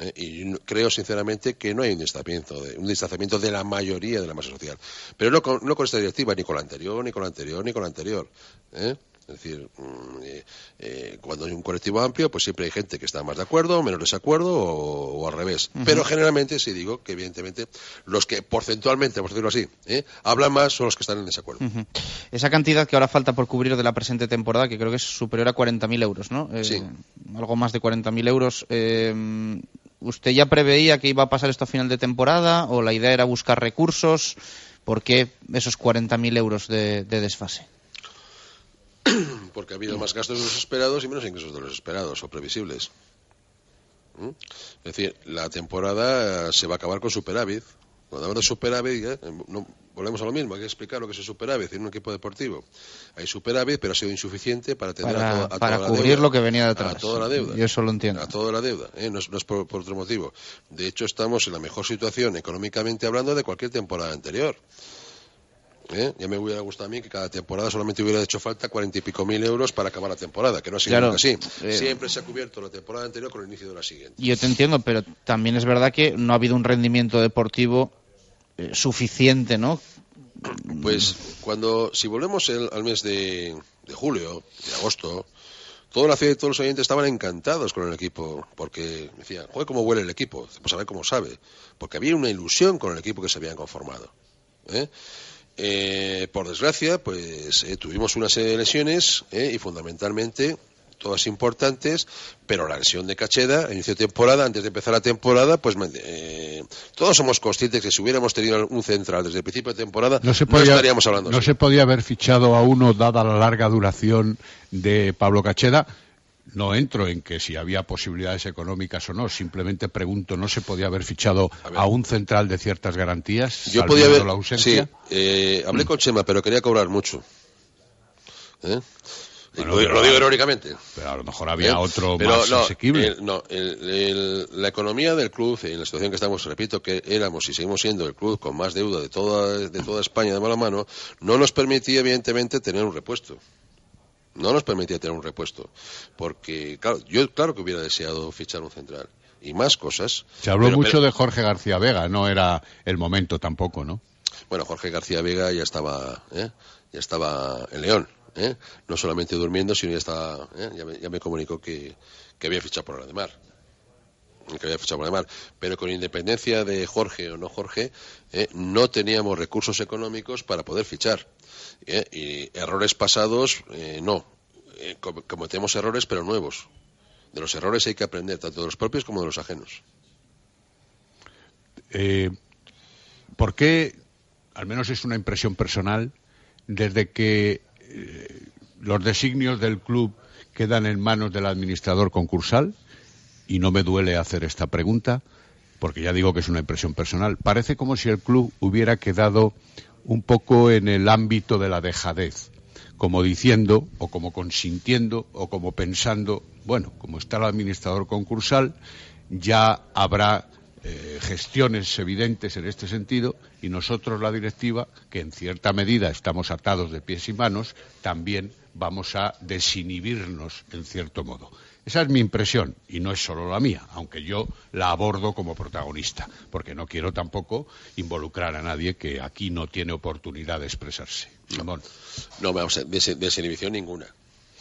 ¿Eh? y creo sinceramente que no hay un distanciamiento, de, un distanciamiento de la mayoría de la masa social. Pero no con, no con esta directiva, ni con la anterior, ni con la anterior, ni con la anterior. ¿eh? Es decir, mm, eh, cuando hay un colectivo amplio, pues siempre hay gente que está más de acuerdo, menos desacuerdo o, al revés. Pero generalmente sí digo que evidentemente los que porcentualmente, por decirlo así, hablan más son los que están en desacuerdo. Esa cantidad que ahora falta por cubrir de la presente temporada, que creo que es superior a 40.000 euros, ¿no? sí. Algo más de 40.000 euros. ¿Usted ya preveía que iba a pasar esto a final de temporada o la idea era buscar recursos? ¿Por qué esos 40.000 euros de, desfase? *clears throat* Porque ha habido más gastos de los esperados y menos ingresos de los esperados o previsibles. ¿Mm? Es decir, la temporada se va a acabar con superávit. Cuando hablamos de superávit, ¿eh? no, volvemos a lo mismo, hay que explicar lo que es el superávit en un equipo deportivo. Hay superávit, pero ha sido insuficiente para para, a, toda, para cubrir lo que venía detrás. A toda la deuda. Y eso lo entiendo. A toda la deuda, ¿eh? no, es, por, otro motivo. De hecho, estamos en la mejor situación económicamente hablando de cualquier temporada anterior. ¿Eh? Ya me hubiera gustado a mí que cada temporada solamente hubiera hecho falta cuarenta y pico mil euros para acabar la temporada, que no ha sido así. Eh, Siempre se ha cubierto la temporada anterior con el inicio de la siguiente. Yo te entiendo, pero también es verdad que no ha habido un rendimiento deportivo eh, suficiente, ¿no? Pues cuando, si volvemos al mes de, julio, de agosto, toda la ciudad y todos los oyentes estaban encantados con el equipo, porque decían, joder, cómo huele el equipo, pues a ver cómo sabe, porque había una ilusión con el equipo que se habían conformado. ¿eh? Eh, por desgracia, pues tuvimos una serie de lesiones y fundamentalmente todas importantes, pero la lesión de Cacheda, a inicio de temporada, antes de empezar la temporada, pues eh, todos somos conscientes que si hubiéramos tenido un central desde el principio de temporada, no, estaríamos hablando. No se podía haber fichado a uno dada la larga duración de Pablo Cacheda. No entro en que si había posibilidades económicas o no, simplemente pregunto, ¿no se podía haber fichado a, un central de ciertas garantías? Yo podía haber, la ausencia? Sí, eh, hablé con Chema, pero quería cobrar mucho. ¿Eh? Lo, digo irónicamente. Pero a lo mejor había ¿Eh? otro más asequible. no, la economía del club, en la situación que estamos, repito, que éramos y seguimos siendo el club con más deuda de toda, de toda España de mala mano, no nos permitía, evidentemente, tener un repuesto. No nos permitía tener un repuesto. Porque, claro, yo claro que hubiera deseado fichar un central. y más cosas. Se habló mucho de Jorge García Vega, no era el momento tampoco, ¿no? Bueno, Jorge García Vega ya estaba, ¿eh? ya estaba en León, ¿eh? no solamente durmiendo, sino ya ¿eh? ya, me, comunicó que, había fichado por la Mar que había fichado por la Mar, pero con independencia de Jorge o no Jorge, no teníamos recursos económicos para poder fichar. Y errores pasados, no. cometemos errores, pero nuevos. De los errores hay que aprender, tanto de los propios como de los ajenos. ¿Por qué al menos es una impresión personal, desde que eh, los designios del club quedan en manos del administrador concursal, y no me duele hacer esta pregunta, porque ya digo que es una impresión personal, parece como si el club hubiera quedado un poco en el ámbito de la dejadez, como diciendo, o como consintiendo, o como pensando, bueno, como está el administrador concursal, ya habrá eh, gestiones evidentes en este sentido y nosotros, la directiva, que en cierta medida estamos atados de pies y manos, también vamos a desinhibirnos en cierto modo. Esa es mi impresión y no es solo la mía, aunque yo la abordo como protagonista, porque no quiero tampoco involucrar a nadie que aquí no tiene oportunidad de expresarse. No, vamos a, desinhibición ninguna.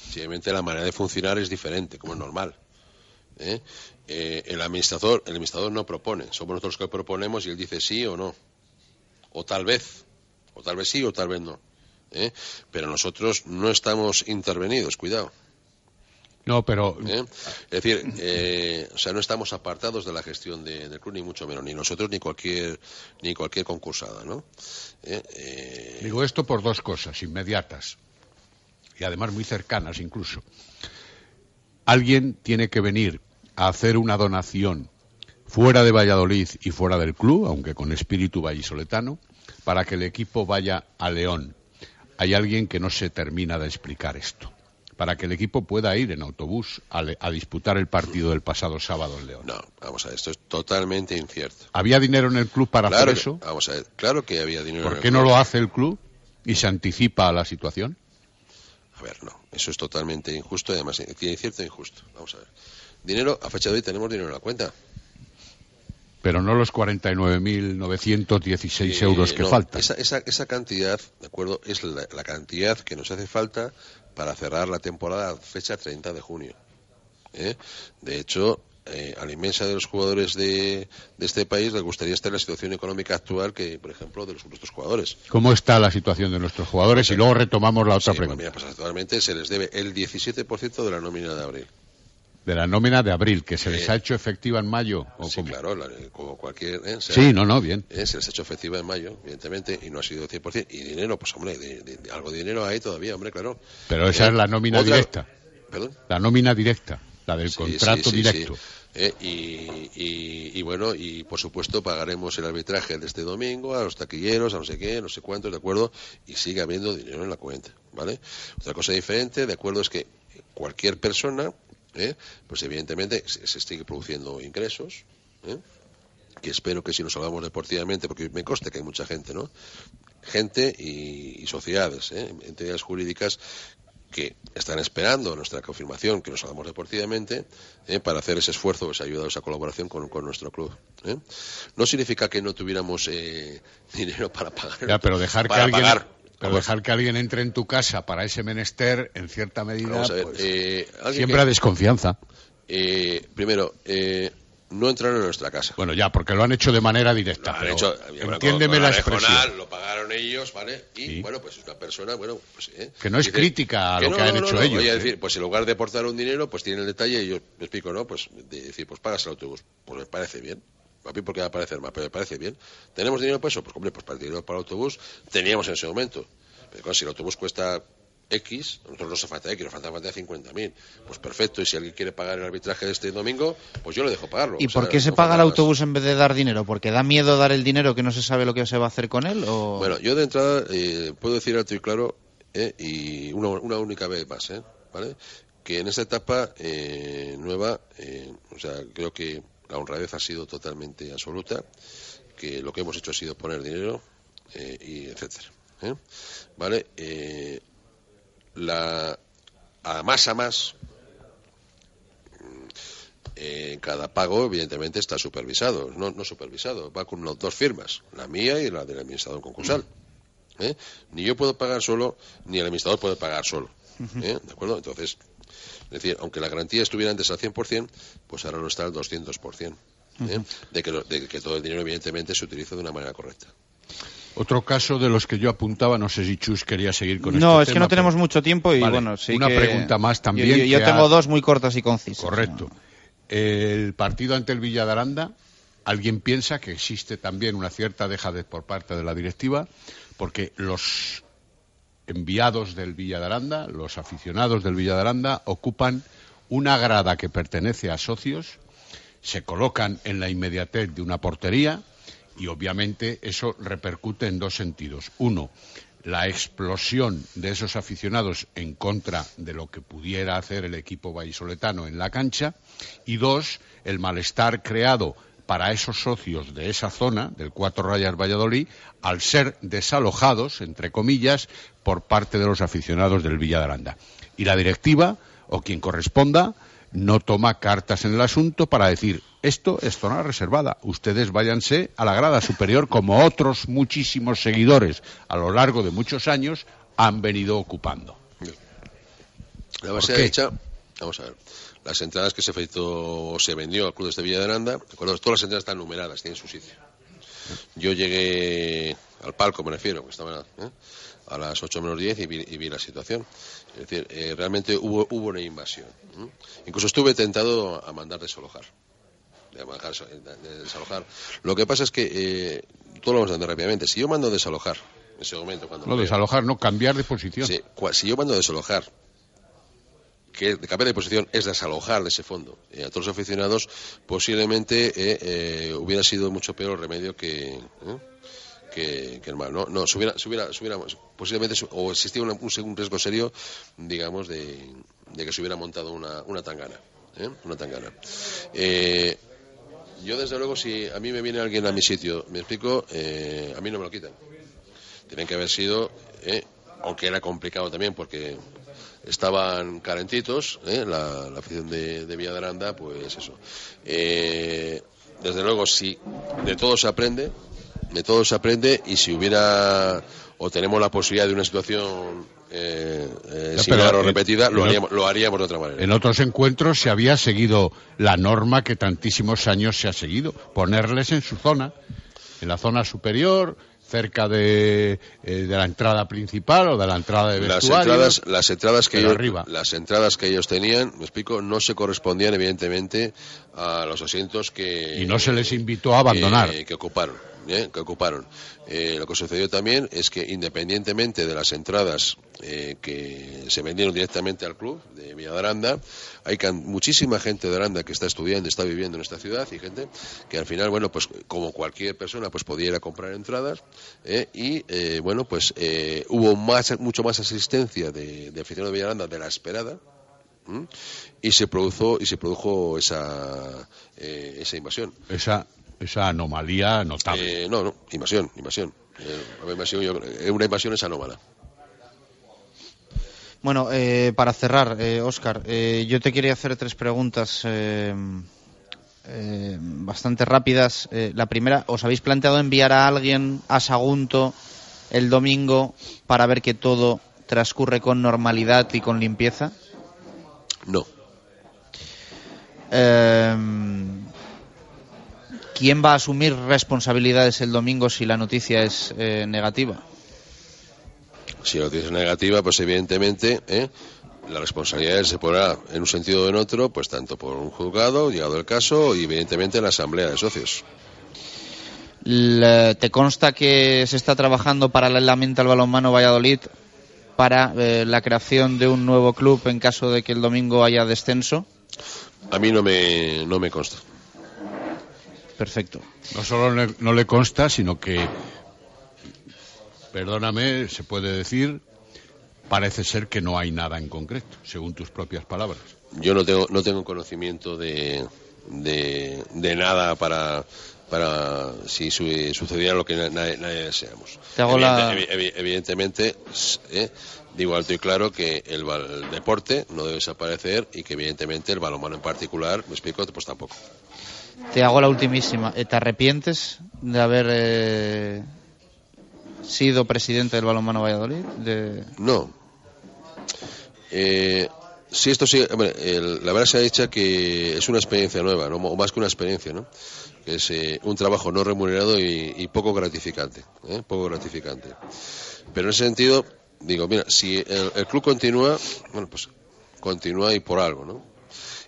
Simplemente la manera de funcionar es diferente, como es normal. ¿eh? Eh, el administrador el administrador no propone somos nosotros los que proponemos y él dice sí o no o tal vez o tal vez sí o tal vez no ¿eh? pero nosotros no estamos intervenidos cuidado no, pero. Es decir, o sea, no estamos apartados de la gestión del club, ni mucho menos, ni nosotros, ni cualquier, ni cualquier concursada, ¿no? Digo esto por dos cosas inmediatas y además muy cercanas incluso. Alguien tiene que venir a hacer una donación fuera de Valladolid y fuera del club, aunque con espíritu vallisoletano, para que el equipo vaya a León. Hay alguien que no se termina de explicar esto. Para que el equipo pueda ir en autobús a, disputar el partido del pasado sábado en León. No, vamos a ver, esto es totalmente incierto. ¿Había dinero en el club para hacer eso? Vamos a ver, claro que había dinero ¿Por qué no lo hace el club y se anticipa a la situación? A ver, no, eso es totalmente injusto y además incierto e injusto. Vamos a ver. Dinero, a fecha de hoy tenemos dinero en la cuenta. Pero no los 49.916 euros que faltan. Esa, esa, esa, cantidad, ¿de acuerdo? Es la, cantidad que nos hace falta para cerrar la temporada fecha 30 de junio. ¿eh? De hecho, eh, a la inmensa de los jugadores de, este país les gustaría estar en la situación económica actual que, por ejemplo, de los nuestros jugadores. ¿Cómo está la situación de nuestros jugadores? y luego retomamos la otra pregunta. Pues mira, actualmente se les debe el 17% de la nómina de abril de la nómina de abril, que se les ha hecho efectiva en mayo. ¿o sí, claro, como cualquier. ¿eh? sí, no, no, bien. ¿eh? se les ha hecho efectiva en mayo, evidentemente, y no ha sido 100%. Y dinero, pues hombre, de, algo de dinero hay todavía, hombre, claro. Pero esa es la nómina directa. ¿Perdón? La nómina directa, la del contrato directo. ¿eh? y, y, bueno, y por supuesto pagaremos el arbitraje de este domingo a los taquilleros, a no sé qué, no sé cuántos, ¿de acuerdo? Y sigue habiendo dinero en la cuenta, ¿vale? Otra cosa diferente, ¿de acuerdo? Es que cualquier persona ¿eh? pues evidentemente se, sigue produciendo ingresos. ¿eh? que espero que si nos hablamos deportivamente, porque me consta que hay mucha gente, ¿no? Gente y, sociedades, ¿eh? entidades jurídicas que están esperando nuestra confirmación que nos hagamos deportivamente para hacer ese esfuerzo, esa ayuda, esa colaboración con, nuestro club. No significa que no tuviéramos *laughs* dinero para pagar. Ya, pero dejar que alguien, pero dejar que alguien entre en tu casa para ese menester, en cierta medida, pues, eh, siempre desconfianza. Eh, primero, eh, no entraron en nuestra casa. Bueno, ya, porque lo han hecho de manera directa. Hecho, entiéndeme la expresión. lo pagaron ellos, ¿vale? Y, bueno, pues es una persona, bueno, pues... que no es crítica a lo que han hecho ellos. Voy a decir, pues en lugar de aportar un dinero, pues tienen el detalle y yo me explico, ¿no? Pues de decir, pues pagas el autobús. Pues me parece bien. A mí porque va a parecer mal, pero me parece bien. ¿Tenemos dinero para eso? Pues hombre, pues para el dinero para el autobús teníamos en ese momento. Pero si el autobús cuesta X, a nosotros nos falta X, nos falta, falta 50.000. Pues perfecto, y si alguien quiere pagar el arbitraje de este domingo, pues yo le dejo pagarlo. ¿Y por qué se paga el autobús en vez de dar dinero? ¿Porque da miedo dar el dinero que no se sabe lo que se va a hacer con él? O... Bueno, yo de entrada eh, puedo decir alto y claro, eh, y una, una, única vez más, eh, ¿vale? que en esta etapa eh, nueva, o sea, creo que la honradez ha sido totalmente absoluta, que lo que hemos hecho ha sido poner dinero y etcétera. ¿Vale? la a más a más eh, cada pago, evidentemente, está supervisado. No, no supervisado, va con dos firmas, la mía y la del administrador concursal. ¿eh? Ni yo puedo pagar solo, ni el administrador puede pagar solo. ¿eh? ¿De acuerdo? Entonces, es decir, aunque la garantía estuviera antes al 100%, pues ahora no está al 200%. ¿eh? de, que, de que todo el dinero, evidentemente, se utiliza de una manera correcta. Otro caso de los que yo apuntaba, no sé si Chus quería seguir con No, este es que no tenemos mucho tiempo y bueno, sí Una que- pregunta más también. Yo, yo- yo que tengo ha- dos muy cortas y concisas. Correcto. El partido ante el Villa de Aranda, alguien piensa que existe también una cierta dejadez por parte de la directiva, porque los enviados del Villa de Aranda, los aficionados del Villa de Aranda, ocupan una grada que pertenece a socios, se colocan en la inmediatez de una portería y obviamente eso repercute en dos sentidos. Uno, la explosión de esos aficionados en contra de lo que pudiera hacer el equipo vallisoletano en la cancha y dos, el malestar creado para esos socios de esa zona, del Cuatro Rayas Valladolid, al ser desalojados, entre comillas, por parte de los aficionados del Villa de Aranda. Y la directiva, o quien corresponda, no toma cartas en el asunto para decir esto es zona reservada, ustedes váyanse a la grada superior como otros muchísimos seguidores a lo largo de muchos años han venido ocupando. La base hecha, vamos a ver, las entradas que se efectuó, se vendió al club de este Villa de Aranda, todas las entradas están numeradas, tienen su sitio. Yo llegué al palco, me refiero, que estaba ¿eh? a las 8 menos 10 y vi, y vi la situación. Es decir, eh, realmente hubo, hubo una invasión. ¿eh? Incluso estuve tentado a mandar desalojar. De de- desalojar. Lo que pasa es que, eh, todo lo vamos a entender rápidamente, si yo mando desalojar, en ese momento, cuando No veo, desalojar, no cambiar de posición. Si yo mando a desalojar, que de cambiar de posición es desalojar de ese fondo eh, a todos los aficionados, posiblemente eh, eh, hubiera sido mucho peor el remedio que, que, que el mal. No, no hubiera, hubiera- posiblemente o existía un, un riesgo serio, digamos, de, de que se hubiera montado una, una tangana. Una tangana. Yo, desde luego, si a mí me viene alguien a mi sitio, me explico, a mí no me lo quitan tienen que haber sido, aunque era complicado también porque estaban calentitos, eh, la, la afición de, de Villa de Aranda, pues eso. Eh, desde luego, si de todo se aprende, de todo se aprende y si hubiera o tenemos la posibilidad de una situación eh, eh, similar o repetida, lo haríamos, lo haríamos de otra manera. En otros encuentros se había seguido la norma que tantísimos años se ha seguido, ponerles en su zona, en la zona superior, cerca de, eh, de la entrada principal o de la entrada de las vestuario. entradas las entradas que ellos, arriba. las entradas que ellos tenían me explico no se correspondían evidentemente a los asientos que Y no se les invitó a abandonar. que, que ocuparon que ocuparon Eh, lo que sucedió también es que independientemente de las entradas eh, que se vendieron directamente al club de Villa hay can- muchísima gente de Aranda que está estudiando está viviendo en esta ciudad y gente que al final bueno pues como cualquier persona pues podía ir a comprar entradas ¿eh? y eh, bueno pues eh, hubo más mucho más asistencia de, de aficionados de Villa de la esperada y se produjo y se produjo esa eh, esa invasión Esa, esa anomalía notable. eh, no, no, invasión, invasión. Eh, una invasión, yo eh, una invasión es anómala. Bueno, eh, para cerrar, eh, Óscar, eh, yo te quería hacer tres preguntas eh, eh, bastante rápidas. Eh, la primera, ¿os habéis planteado enviar a alguien a Sagunto el domingo para ver que todo transcurre con normalidad y con limpieza? No. Eh, ¿Quién va a asumir responsabilidades el domingo si la noticia es eh, negativa? Si la noticia es negativa, pues evidentemente ¿eh? la responsabilidad se pondrá en un sentido o en otro, pues tanto por un juzgado, llegado el caso, y evidentemente en la asamblea de socios. ¿Te consta que se está trabajando paralelamente al balonmano Valladolid para eh, la creación de un nuevo club en caso de que el domingo haya descenso? A mí no me, no me consta. Perfecto. No solo le- no le consta, sino que, perdóname, se puede decir, parece ser que no hay nada en concreto, según tus propias palabras. Yo no tengo, no tengo conocimiento de, de, de nada para para si su- sucediera lo que na- nadie, nadie deseamos. Te hago la- Evidente- evi- evidentemente, s- eh, digo alto y claro que el, bal- el deporte no debe desaparecer y que evidentemente el balonmano en particular, me explico, pues tampoco. Te hago la ultimísima. Eh, ¿Te arrepientes de haber eh, sido presidente del balonmano Valladolid? De... No. Eh, sí, esto sí, hombre, el- la verdad se ha dicho que es una experiencia nueva, ¿no? o más que una experiencia, ¿no? Que es eh, un trabajo no remunerado y, poco gratificante, ¿eh? poco gratificante. Pero en ese sentido, digo, mira, si el club continúa, bueno, pues continúa y por algo, ¿no?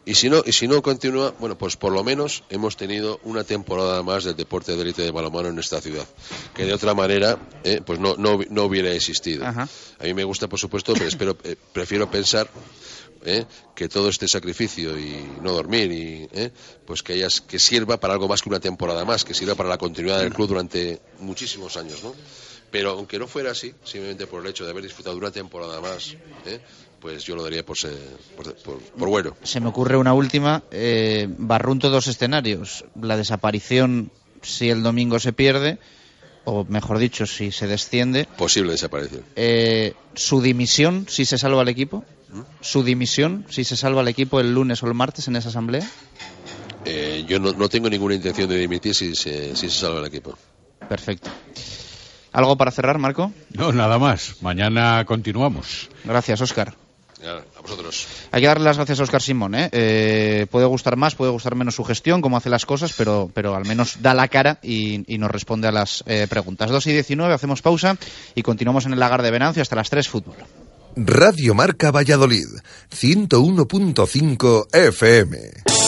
Y si no, y si no continúa, bueno, pues por lo menos hemos tenido una temporada más del deporte de élite de balonmano en esta ciudad, que de otra manera, eh, pues no, no, no hubiera existido. Ajá. A mí me gusta, por supuesto, pero espero, eh, prefiero pensar eh, que todo este sacrificio y no dormir y eh, pues que hayas que sirva para algo más que una temporada más, que sirva para la continuidad del club durante muchísimos años, ¿no? Pero aunque no fuera así, simplemente por el hecho de haber disfrutado una temporada más, eh, pues yo lo daría por, se- por, por- por bueno. Se me ocurre una última. Eh, barrunto dos escenarios. La desaparición si el domingo se pierde, o mejor dicho, si se desciende. Posible desaparición. Eh, su dimisión si se salva el equipo. Su dimisión si se salva el equipo el lunes o el martes en esa asamblea. Eh, yo no, no tengo ninguna intención de dimitir si se, si se salva el equipo. Perfecto. ¿Algo para cerrar, Marco? No, nada más. Mañana continuamos. Gracias, Óscar. A vosotros. Hay que darle las gracias a Óscar Simón. ¿eh? Eh, puede gustar más, puede gustar menos su gestión, cómo hace las cosas, pero, pero al menos da la cara y, y nos responde a las eh, preguntas. 2 y 19, hacemos pausa y continuamos en el lagar de Venancio hasta las 3 fútbol. Radio Marca Valladolid, 101.5 FM.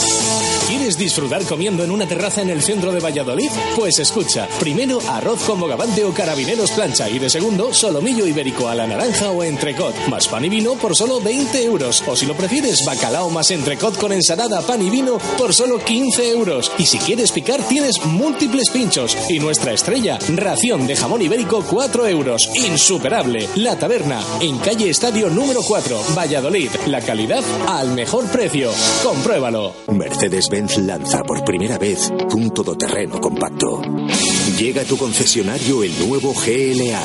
¿Quieres disfrutar comiendo en una terraza en el centro de Valladolid? Pues escucha, primero arroz con bogavante o carabineros plancha y de segundo solomillo ibérico a la naranja o entrecot, más pan y vino por solo 20 euros. O si lo prefieres, bacalao más entrecot con ensalada, pan y vino por solo 15 euros. Y si quieres picar, tienes múltiples pinchos. Y nuestra estrella, ración de jamón ibérico 4 euros. Insuperable. La taberna, en calle Estadio número 4, Valladolid. La calidad al mejor precio. Compruébalo. Mercedes-Benz lanza por primera vez un todoterreno compacto. Llega a tu concesionario el nuevo GLA,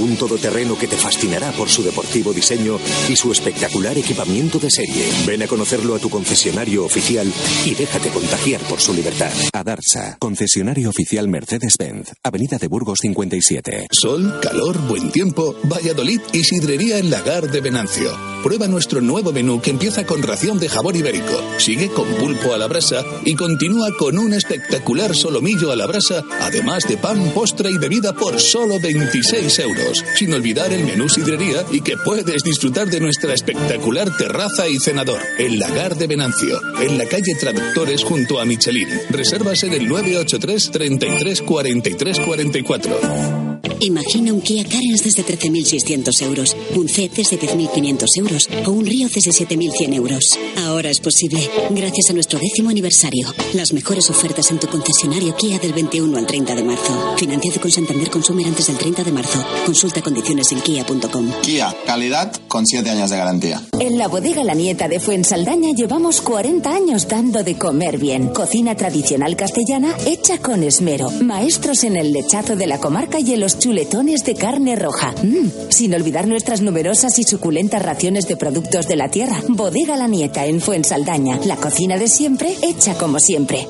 un todoterreno que te fascinará por su deportivo diseño y su espectacular equipamiento de serie. Ven a conocerlo a tu concesionario oficial y déjate contagiar por su libertad. Adarsa, concesionario oficial Mercedes-Benz, Avenida de Burgos 57. Sol, calor, buen tiempo, Valladolid y sidrería en Lagar de Venancio. Prueba nuestro nuevo menú que empieza con ración de jabón ibérico, sigue con pulpo a la brasa y continúa con un espectacular solomillo a la brasa, además de pan, postre y bebida por solo 26 euros. Sin olvidar el menú sidrería y que puedes disfrutar de nuestra espectacular terraza y cenador. El Lagar de Venancio, en la calle Traductores junto a Michelin. Reservas en el 983 33 43 44. Imagina un Kia Carens desde 13.600 euros, un C desde 10.500 euros o un Río desde 7.100 euros. Ahora es posible, gracias a nuestro décimo aniversario. Las mejores ofertas en tu concesionario Kia del 21 al 30 de marzo. Financiado con Santander Consumer antes del 30 de marzo. Consulta condiciones en kia.com. Kia, calidad con 7 años de garantía. En la bodega La Nieta de Fuensaldaña llevamos 40 años dando de comer bien. Cocina tradicional castellana hecha con esmero. Maestros en el lechazo de la comarca y en los chuletones de carne roja. Mm, sin olvidar nuestras numerosas y suculentas raciones de productos de la tierra. Bodega La Nieta en Fuensaldaña. La cocina de siempre hecha como siempre.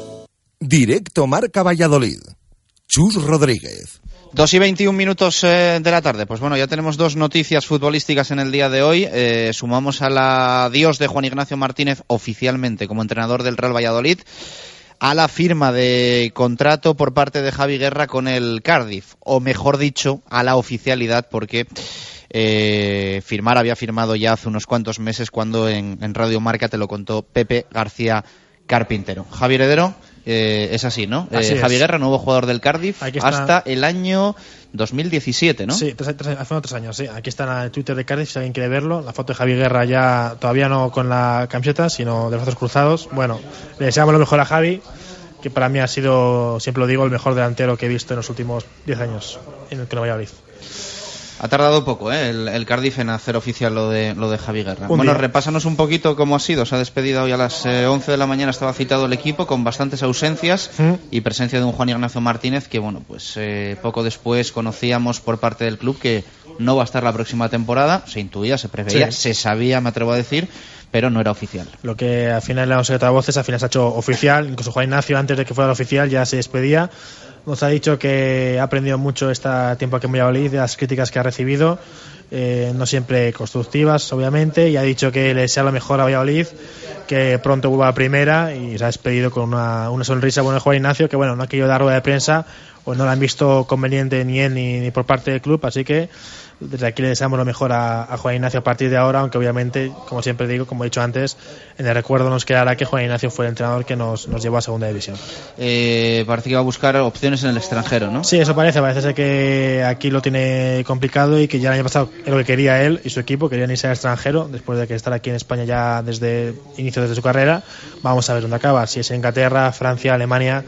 Directo Marca Valladolid. Chus Rodríguez. Dos y 21 minutos eh, de la tarde. Pues bueno, ya tenemos dos noticias futbolísticas en el día de hoy. Eh, sumamos al adiós de Juan Ignacio Martínez oficialmente como entrenador del Real Valladolid a la firma de contrato por parte de Javi Guerra con el Cardiff, o mejor dicho, a la oficialidad, porque eh, firmar había firmado ya hace unos cuantos meses cuando en, Radio Marca te lo contó Pepe García Carpintero. Javi Heredero, eh, es así, ¿no? Así Eh. Javi Guerra, nuevo jugador del Cardiff, está. hasta el año 2017, ¿no? Sí, tres- tres- hace unos tres años, sí. Aquí está en el Twitter de Cardiff, si alguien quiere verlo. La foto de Javi Guerra ya, todavía no con la camiseta, sino de los brazos cruzados. Bueno, le deseamos lo mejor a Javi, que para mí ha sido, siempre lo digo, el mejor delantero que he visto en los últimos 10 años en el Club Valladolid. Ha tardado poco, ¿eh? El, Cardiff en hacer oficial lo de, lo de Javi Guerra. bueno, repásanos un poquito cómo ha sido. Se ha despedido hoy a las 11 eh, de la mañana, estaba citado el equipo con bastantes ausencias ¿Mm? y presencia de un Juan Ignacio Martínez que, bueno, pues eh, poco después conocíamos por parte del club que no va a estar la próxima temporada. Se intuía, se preveía, se sabía, me atrevo a decir, pero no era oficial. Lo que al final le hemos a voces, al final se ha hecho oficial. Incluso Juan Ignacio, antes de que fuera oficial, ya se despedía. Nos ha dicho que ha aprendido mucho este tiempo aquí en Valladolid de las críticas que ha recibido, eh, no siempre constructivas, obviamente, y ha dicho que le sea lo mejor a Valladolid, que pronto vuelva a primera y se ha despedido con una, una sonrisa. Bueno, Juan Ignacio, que bueno, no ha querido dar rueda de prensa o no la han visto conveniente ni él ni por parte del club, así que desde aquí le deseamos lo mejor a, Juan Ignacio a partir de ahora, aunque obviamente, como siempre digo, como he dicho antes, en el recuerdo nos quedará que Juan Ignacio fue el entrenador que nos, nos llevó a segunda división. Eh, parece que va a buscar opciones en el extranjero, ¿no? Sí, eso parece. Parece ser que aquí lo tiene complicado y que ya el año pasado es lo que quería él y su equipo, querían irse al extranjero, después de que estar aquí en España ya desde inicio de su carrera. Vamos a ver dónde acaba, si es Inglaterra, Francia, Alemania.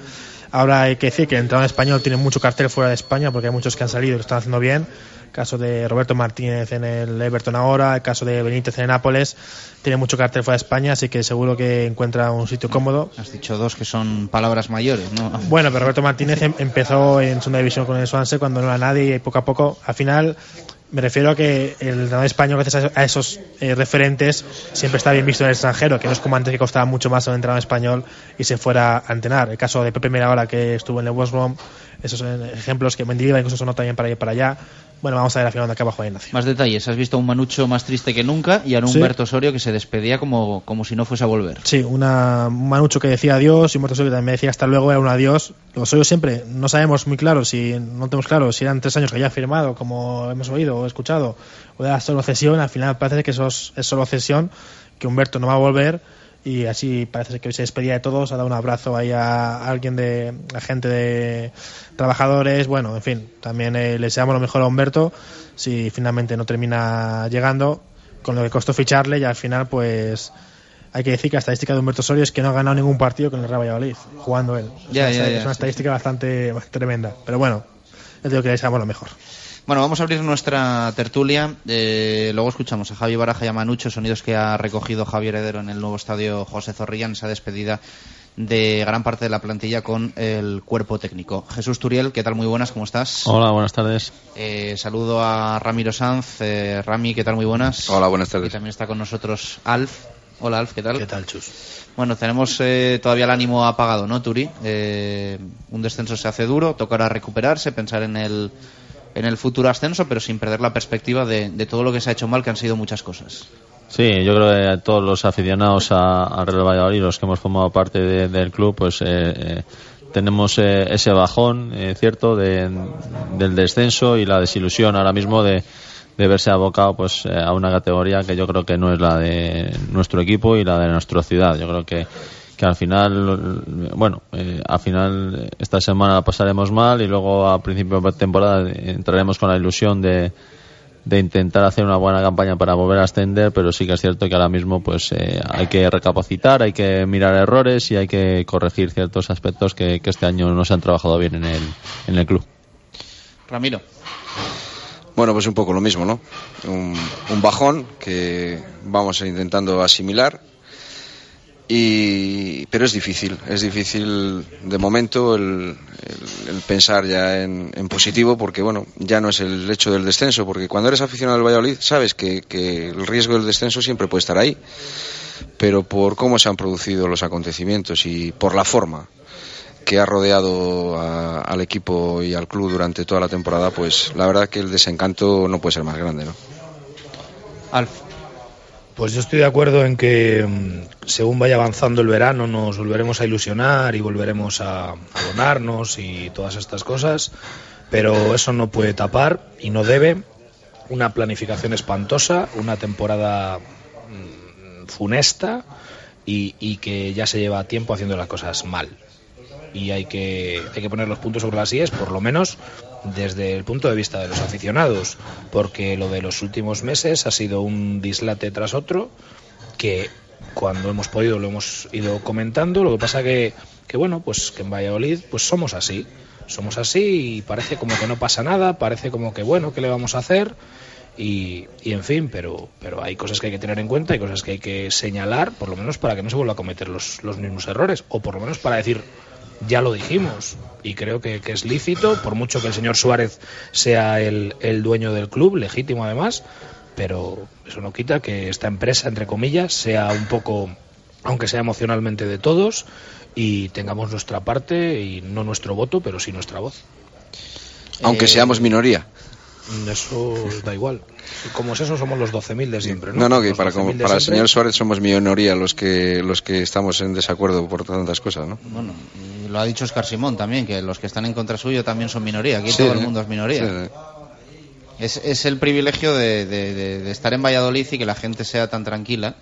Ahora hay que decir que el entrenador español tiene mucho cartel fuera de España porque hay muchos que han salido y lo están haciendo bien caso de Roberto Martínez en el Everton ahora, el caso de Benítez en Nápoles, tiene mucho cartel fuera de España, así que seguro que encuentra un sitio cómodo. Has dicho dos que son palabras mayores, ¿no? *laughs* Bueno, pero Roberto Martínez em-, empezó en segunda división con el Swansea cuando no era nadie y poco a poco, al final me refiero a que el entrenador español, gracias a esos eh, referentes, siempre está bien visto en el extranjero, que no es como antes que costaba mucho más un entrenador español y se fuera a entrenar. El caso de Pepe Mera ahora que estuvo en el West Brom, esos ejemplos que Mendilibar incluso sonó también para ir para allá. Bueno, vamos a ver al final dónde acaba Juan Ignacio. Más detalles. Has visto a un Manucho más triste que nunca y a un Humberto Osorio que se despedía como, como si no fuese a volver. Sí, una, un Manucho que decía adiós y un Humberto Osorio que también decía hasta luego, era un adiós. Los Osorio siempre, no sabemos muy claro, si no tenemos claro si eran tres años que ya firmado, como hemos oído o escuchado, o era solo cesión. Al final parece que eso es, es solo cesión, que Humberto no va a volver y así parece que se despedía de todos, ha dado un abrazo ahí a alguien de a gente de trabajadores, bueno, en fin, también eh, le deseamos lo mejor a Humberto si finalmente no termina llegando con lo que costó ficharle y al final pues hay que decir que la estadística de Humberto Osorio es que no ha ganado ningún partido con el Real Valladolid jugando él. es una estadística bastante tremenda, pero bueno, yo digo que le deseamos lo mejor. Bueno, vamos a abrir nuestra tertulia. Eh, luego escuchamos a Javi Baraja y a Manucho, sonidos que ha recogido Javier Heredero en el nuevo estadio José Zorrilla en esa despedida de gran parte de la plantilla con el cuerpo técnico. Jesús Turiel, ¿qué tal? Muy buenas, ¿cómo estás? Hola, buenas tardes. Eh, saludo a Ramiro Sanz. Eh, Rami, ¿qué tal? Muy buenas. Hola, buenas tardes. Y también está con nosotros Alf. Hola, Alf, ¿qué tal? ¿Qué tal, Chus? Bueno, tenemos todavía el ánimo apagado, ¿no, Turi? un descenso se hace duro, tocará recuperarse, pensar en el en el futuro ascenso, pero sin perder la perspectiva de, todo lo que se ha hecho mal, que han sido muchas cosas. Sí, yo creo que todos los aficionados a, a Real Valladolid, los que hemos formado parte del club, pues eh, eh, tenemos eh, ese bajón, cierto, del descenso y la desilusión ahora mismo de, de verse abocado pues a una categoría que yo creo que no es la de nuestro equipo y la de nuestra ciudad. Yo creo que que al final, bueno, eh, al final esta semana pasaremos mal y luego a principio de temporada entraremos con la ilusión de, de intentar hacer una buena campaña para volver a ascender, pero sí que es cierto que ahora mismo pues eh, hay que recapacitar, hay que mirar errores y hay que corregir ciertos aspectos que, este año no se han trabajado bien en el, en el club. Ramiro. Bueno, pues un poco lo mismo, ¿no? Un, un bajón que vamos intentando asimilar y, pero es difícil, es difícil de momento el, pensar ya en, positivo porque bueno, ya no es el hecho del descenso, porque cuando eres aficionado al Valladolid sabes que, el riesgo del descenso siempre puede estar ahí, pero por cómo se han producido los acontecimientos y por la forma que ha rodeado al equipo y al club durante toda la temporada, pues la verdad que el desencanto no puede ser más grande, ¿no? Pues yo estoy de acuerdo en que mm, según vaya avanzando el verano nos volveremos a ilusionar y volveremos a donarnos y todas estas cosas, pero eso no puede tapar y no debe una planificación espantosa, una temporada mm, funesta y, que ya se lleva tiempo haciendo las cosas mal. Y hay que, hay que poner los puntos sobre las IES, por lo menos desde el punto de vista de los aficionados, porque lo de los últimos meses ha sido un dislate tras otro que cuando hemos podido lo hemos ido comentando, lo que pasa que, que bueno, pues que en Valladolid pues somos así. somos así y parece como que no pasa nada, parece como que bueno, ¿qué le vamos a hacer? Y, y, en fin, pero, pero hay cosas que hay que tener en cuenta, hay cosas que hay que señalar, por lo menos para que no se vuelva a cometer los, los mismos errores, o por lo menos para decir, ya lo dijimos, y creo que, que es lícito, por mucho que el señor Suárez sea el, el dueño del club, legítimo además, pero eso no quita que esta empresa, entre comillas, sea un poco, aunque sea emocionalmente de todos, y tengamos nuestra parte y no nuestro voto, pero sí nuestra voz. Aunque Eh, seamos minoría. Eso da igual. Como es eso, somos los 12.000 de siempre, ¿no? No, no, que Los para, 12.000 como- para el señor Suárez somos minoría los que, los que estamos en desacuerdo por tantas cosas, ¿no? Bueno, y lo ha dicho Oscar Simón también, que los que están en contra suyo también son minoría. Aquí Sí, todo el ¿eh? mundo es minoría. Sí, Es, es el privilegio de, de- de- de estar en Valladolid y que la gente sea tan tranquila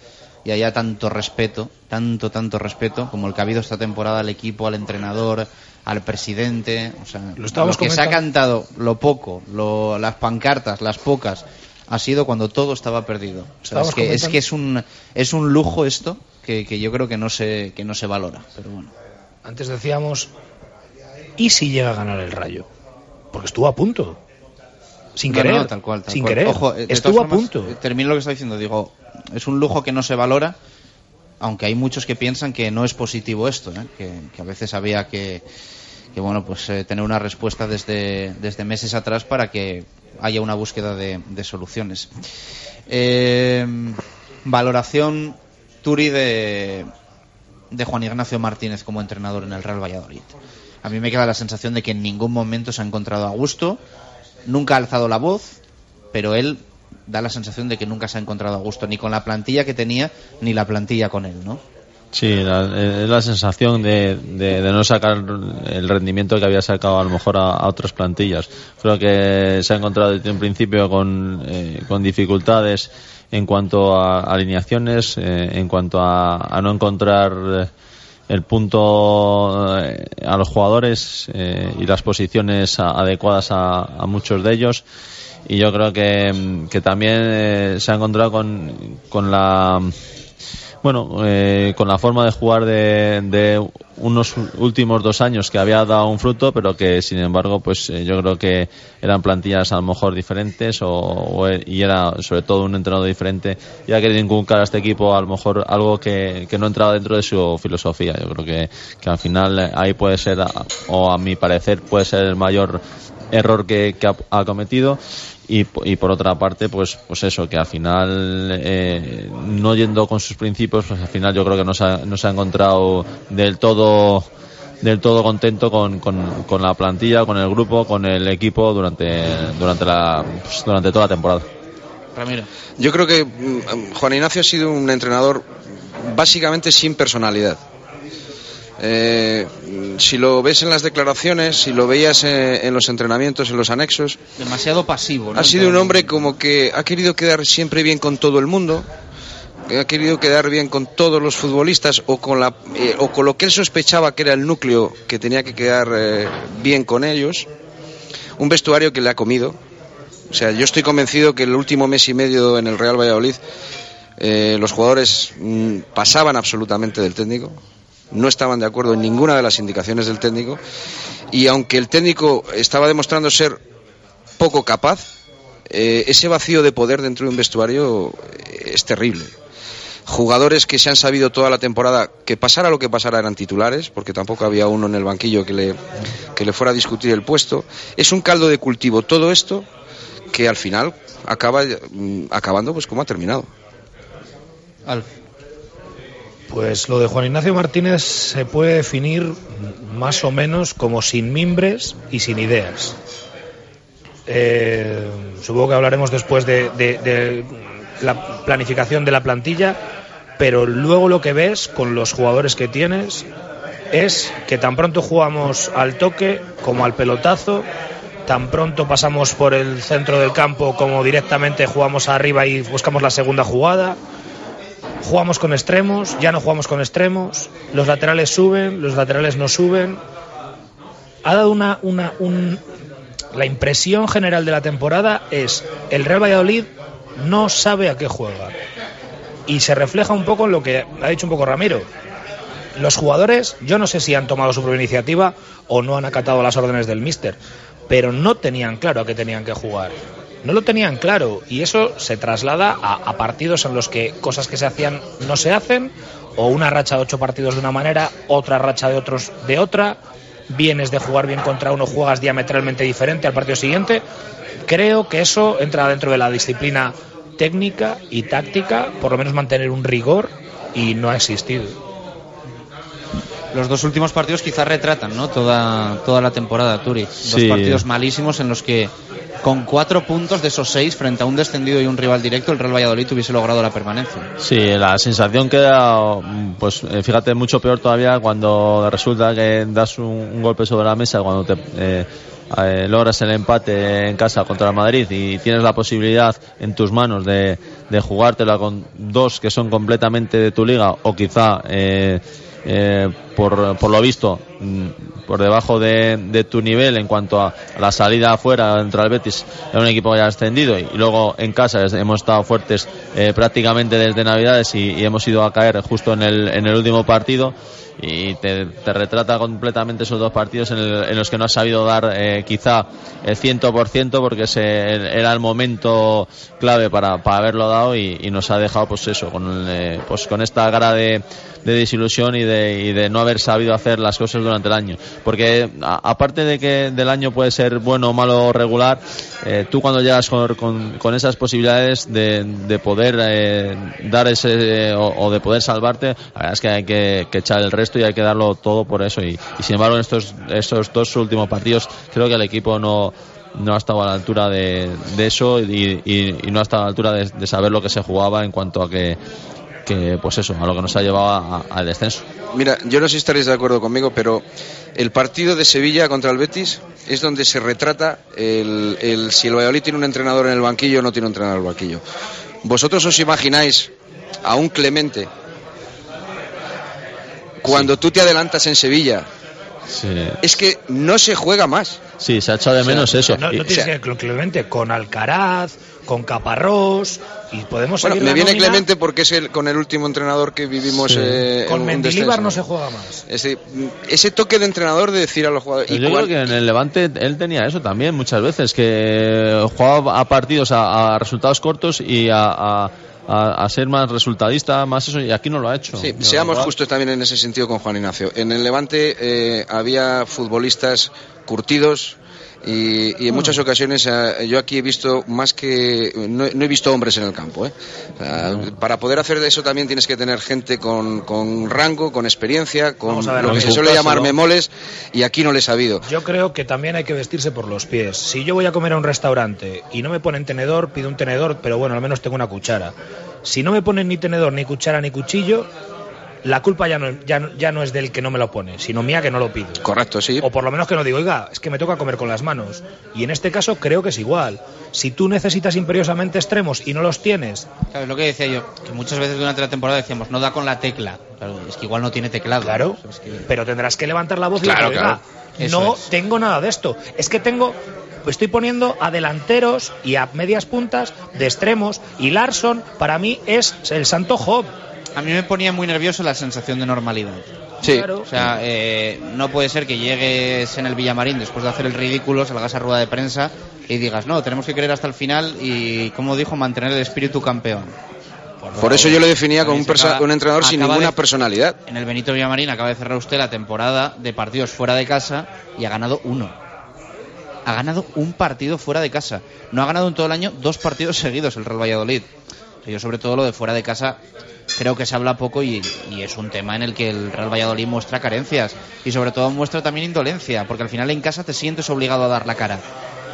y haya tanto respeto, tanto, tanto respeto como el que ha habido esta temporada al equipo, al entrenador, al presidente. O sea, lo, que se ha cantado, lo poco, lo- las pancartas, las pocas, ha sido cuando todo estaba perdido. O sea, Estábamos es, que, es que es un, es un lujo esto que, que yo creo que no se, que no se valora. Pero bueno. Antes decíamos, ¿y si llega a ganar el Rayo? Porque estuvo a punto. Sin No, querer. no, tal cual, tal sin cual. querer. Ojo, estuvo a punto. eh, Termino lo que está diciendo. Digo, es un lujo que no se valora, aunque hay muchos que piensan que no es positivo esto, ¿eh? que, que a veces había que, que bueno, pues eh, tener una respuesta desde, desde meses atrás para que haya una búsqueda de, de soluciones. Eh, valoración Turi de, de Juan Ignacio Martínez como entrenador en el Real Valladolid. A mí me queda la sensación de que en ningún momento se ha encontrado a gusto, nunca ha alzado la voz, pero él da la sensación de que nunca se ha encontrado a gusto ni con la plantilla que tenía ni la plantilla con él, ¿no? Sí, es la sensación de, de- no sacar el rendimiento que había sacado a lo mejor a, otras plantillas. Creo que se ha encontrado desde un principio con, eh, con dificultades en cuanto a alineaciones, eh, en cuanto a, a no encontrar eh, el punto eh, a los jugadores eh, y las posiciones adecuadas a, muchos de ellos. Y yo creo que, que también eh, se ha encontrado con, con la bueno, eh, con la forma de jugar de, de unos últimos dos años que había dado un fruto, pero que sin embargo, pues eh, yo creo que eran plantillas a lo mejor diferentes o, e- y era sobre todo un entrenador diferente y ha querido inculcar a este equipo a lo mejor algo que, que no entraba dentro de su filosofía. Yo creo que, que al final eh, ahí puede ser, o a mi parecer, puede ser el mayor error que, que ha, ha cometido y, por otra parte pues pues eso que al final eh, no yendo con sus principios pues al final yo creo que no se ha, no se ha encontrado del todo del todo contento con, con, con la plantilla con el grupo con el equipo durante durante la pues, durante toda la temporada Ramiro. Yo creo que mm, Juan Ignacio ha sido un entrenador básicamente sin personalidad. Eh, si lo ves en las declaraciones, si lo veías eh, en los entrenamientos, en los anexos, Demasiado pasivo, ¿no? ha sido un hombre como que ha querido quedar siempre bien con todo el mundo, que ha querido quedar bien con todos los futbolistas o con, la, eh, o con lo que él sospechaba que era el núcleo que tenía que quedar eh, bien con ellos. Un vestuario que le ha comido. O sea, yo estoy convencido que el último mes y medio en el Real Valladolid eh, los jugadores mm, pasaban absolutamente del técnico, no estaban de acuerdo en ninguna de las indicaciones del técnico y aunque el técnico estaba demostrando ser poco capaz, eh, ese vacío de poder dentro de un vestuario eh, es terrible. Jugadores que se han sabido toda la temporada que pasara lo que pasara eran titulares, porque tampoco había uno en el banquillo que le, que le fuera a discutir el puesto. Es un caldo de cultivo todo esto que al final acaba mm, acabando pues como ha terminado. Alf. Pues lo de Juan Ignacio Martínez se puede definir más o menos como sin mimbres y sin ideas. Eh, supongo que hablaremos después de, la planificación de la plantilla, pero luego lo que ves con los jugadores que tienes es que tan pronto jugamos al toque como al pelotazo, tan pronto pasamos por el centro del campo como directamente jugamos arriba y buscamos la segunda jugada. Jugamos con extremos, ya no jugamos con extremos, los laterales suben, los laterales no suben. Ha dado una, una un- la impresión general de la temporada es el Real Valladolid no sabe a qué juega. Y se refleja un poco en lo que ha dicho un poco Ramiro. los jugadores, yo no sé si han tomado su propia iniciativa o no han acatado las órdenes del míster, pero no tenían claro a qué tenían que jugar. No lo tenían claro y eso se traslada a, a partidos en los que cosas que se hacían no se hacen o una racha de ocho partidos de una manera, otra racha de otros de otra, vienes de jugar bien contra uno, juegas diametralmente diferente al partido siguiente. Creo que eso entra dentro de la disciplina técnica y táctica, por lo menos mantener un rigor y no ha existido. Los dos últimos partidos quizás retratan ¿no? toda, toda la temporada, Turi. Dos Sí. partidos malísimos en los que con cuatro puntos de esos seis frente a un descendido y un rival directo, el Real Valladolid hubiese logrado la permanencia. Sí, la sensación queda, pues eh, fíjate, mucho peor todavía cuando resulta que das un, un golpe sobre la mesa, cuando te eh, eh, logras el empate en casa contra el Madrid y tienes la posibilidad en tus manos de, de jugártela con dos que son completamente de tu liga o quizá eh, eh, por, por lo visto mm, por debajo de, de tu nivel en cuanto a la salida afuera contra el Betis era un equipo ya ascendido y, y luego en casa es- hemos estado fuertes eh, prácticamente desde Navidades y, y hemos ido a caer justo en el, en el último partido y te, retrata completamente esos dos partidos en, los que no has sabido dar eh, quizá el 100% porque ese era el momento clave para, para haberlo dado y, nos ha dejado pues eso con, eh, pues con esta cara de, de desilusión y de, y de no haber sabido hacer las cosas durante el año. Porque aparte de que del año puede ser bueno malo regular eh, tú cuando llegas con, con- esas posibilidades de, de poder eh, dar ese o, o de poder salvarte la verdad es que hay que, que echar el resto y hay que darlo todo por eso y, y sin embargo en estos estos dos últimos partidos creo que el equipo no no ha estado a la altura de, de eso y, y- y no ha estado a la altura de, de saber lo que se jugaba en cuanto a que, que pues eso a lo que nos ha llevado al descenso Mira, yo no sé si estaréis de acuerdo conmigo, pero el partido de Sevilla contra el Betis es donde se retrata el, el- si el Valladolid tiene un entrenador en el banquillo o no tiene un entrenador en el banquillo. ¿Vosotros os imagináis a un Clemente cuando tú te adelantas en Sevilla? sí, Es que no se juega más. sí se ha echado de menos eso No, no tienes que ir Clemente con Alcaraz, con Caparrós y podemos Bueno, seguir me la viene nómina. Clemente porque es el, con el último entrenador que vivimos Sí. eh, Con Mendilibar no se juega más. Ese, ese toque de entrenador de decir a los jugadores. Yo y creo que en el Levante él tenía eso también muchas veces, que jugaba a partidos a, a resultados cortos y a, a- a- a ser más resultadista, más eso, y aquí no lo ha hecho. Sí, seamos justos también en ese sentido con Juan Ignacio. En el Levante eh, había futbolistas curtidos y, y en muchas ocasiones eh, yo aquí he visto más que no, no he visto hombres en el campo. ¿eh? Para poder hacer de eso también tienes que tener gente con, con rango, con experiencia, con ver, lo que se suele llamar memoles y aquí no les ha habido. Yo creo que también hay que vestirse por los pies. Si yo voy a comer a un restaurante y no me ponen tenedor, pido un tenedor, pero bueno, al menos tengo una cuchara. Si no me ponen ni tenedor, ni cuchara, ni cuchillo, la culpa ya no, ya, no- ya no es del que no me lo pone, sino mía que no lo pido. Correcto, sí. O por lo menos que no digo, oiga, es que me toca comer con las manos. Y en este caso creo que es igual. Si tú necesitas imperiosamente extremos y no los tienes, Claro, es lo que decía yo, que muchas veces durante la temporada decíamos, no da con la tecla. Claro, es que igual no tiene teclado. Claro, Es que- pero tendrás que levantar la voz y Claro, decir, "Oiga, claro. No es. tengo nada de esto. Es que tengo, estoy poniendo a delanteros y a medias puntas de extremos y Larson para mí es el santo Job. A mí me ponía muy nervioso la sensación de normalidad. Sí. O sea, eh, no puede ser que llegues en el Villamarín después de hacer el ridículo, salgas a rueda de prensa y digas, no, tenemos que creer hasta el final y, como dijo, mantener el espíritu campeón. Por eso yo lo definía como un, acaba- un entrenador sin ninguna de- personalidad. En el Benito Villamarín acaba de cerrar usted la temporada de partidos fuera de casa y ha ganado uno. Ha ganado un partido fuera de casa. No ha ganado en todo el año dos partidos *laughs* seguidos el Real Valladolid. Yo sobre todo lo de fuera de casa creo que se habla poco y, y es un tema en el que el Real Valladolid muestra carencias y sobre todo muestra también indolencia, porque al final en casa te sientes obligado a dar la cara.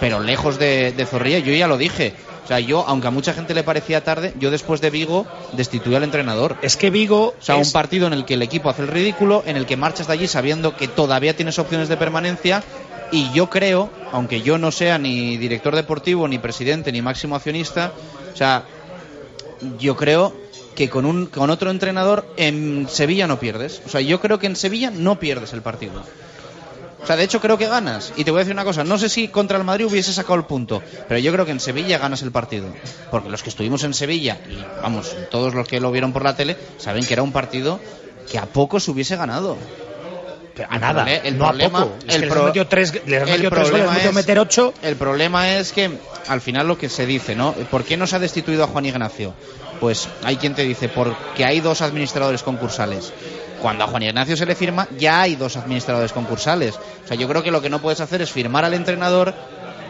Pero lejos de, de Zorrilla, yo ya lo dije. O sea, yo, aunque a mucha gente le parecía tarde, yo después de Vigo destituí al entrenador. Es que Vigo O sea, es- un partido en el que el equipo hace el ridículo, en el que marchas de allí sabiendo que todavía tienes opciones de permanencia. Y yo creo, aunque yo no sea ni director deportivo, ni presidente, ni máximo accionista, o sea, yo creo que con, un, con otro entrenador en Sevilla no pierdes. O sea, yo creo que en Sevilla no pierdes el partido. O sea, de hecho creo que ganas. Y te voy a decir una cosa, no sé si contra el Madrid hubiese sacado el punto, pero yo creo que en Sevilla ganas el partido. Porque los que estuvimos en Sevilla, y vamos, todos los que lo vieron por la tele, saben que era un partido que a poco se hubiese ganado. A nada, el no a problema- poco. Es el que les pro- tres, les metido tres les problema es- meter ocho. El problema es que al final lo que se dice, ¿no? ¿Por qué no se ha destituido a Juan Ignacio? Pues hay quien te dice, porque hay dos administradores concursales. Cuando a Juan Ignacio se le firma, ya hay dos administradores concursales. O sea, yo creo que lo que no puedes hacer es firmar al entrenador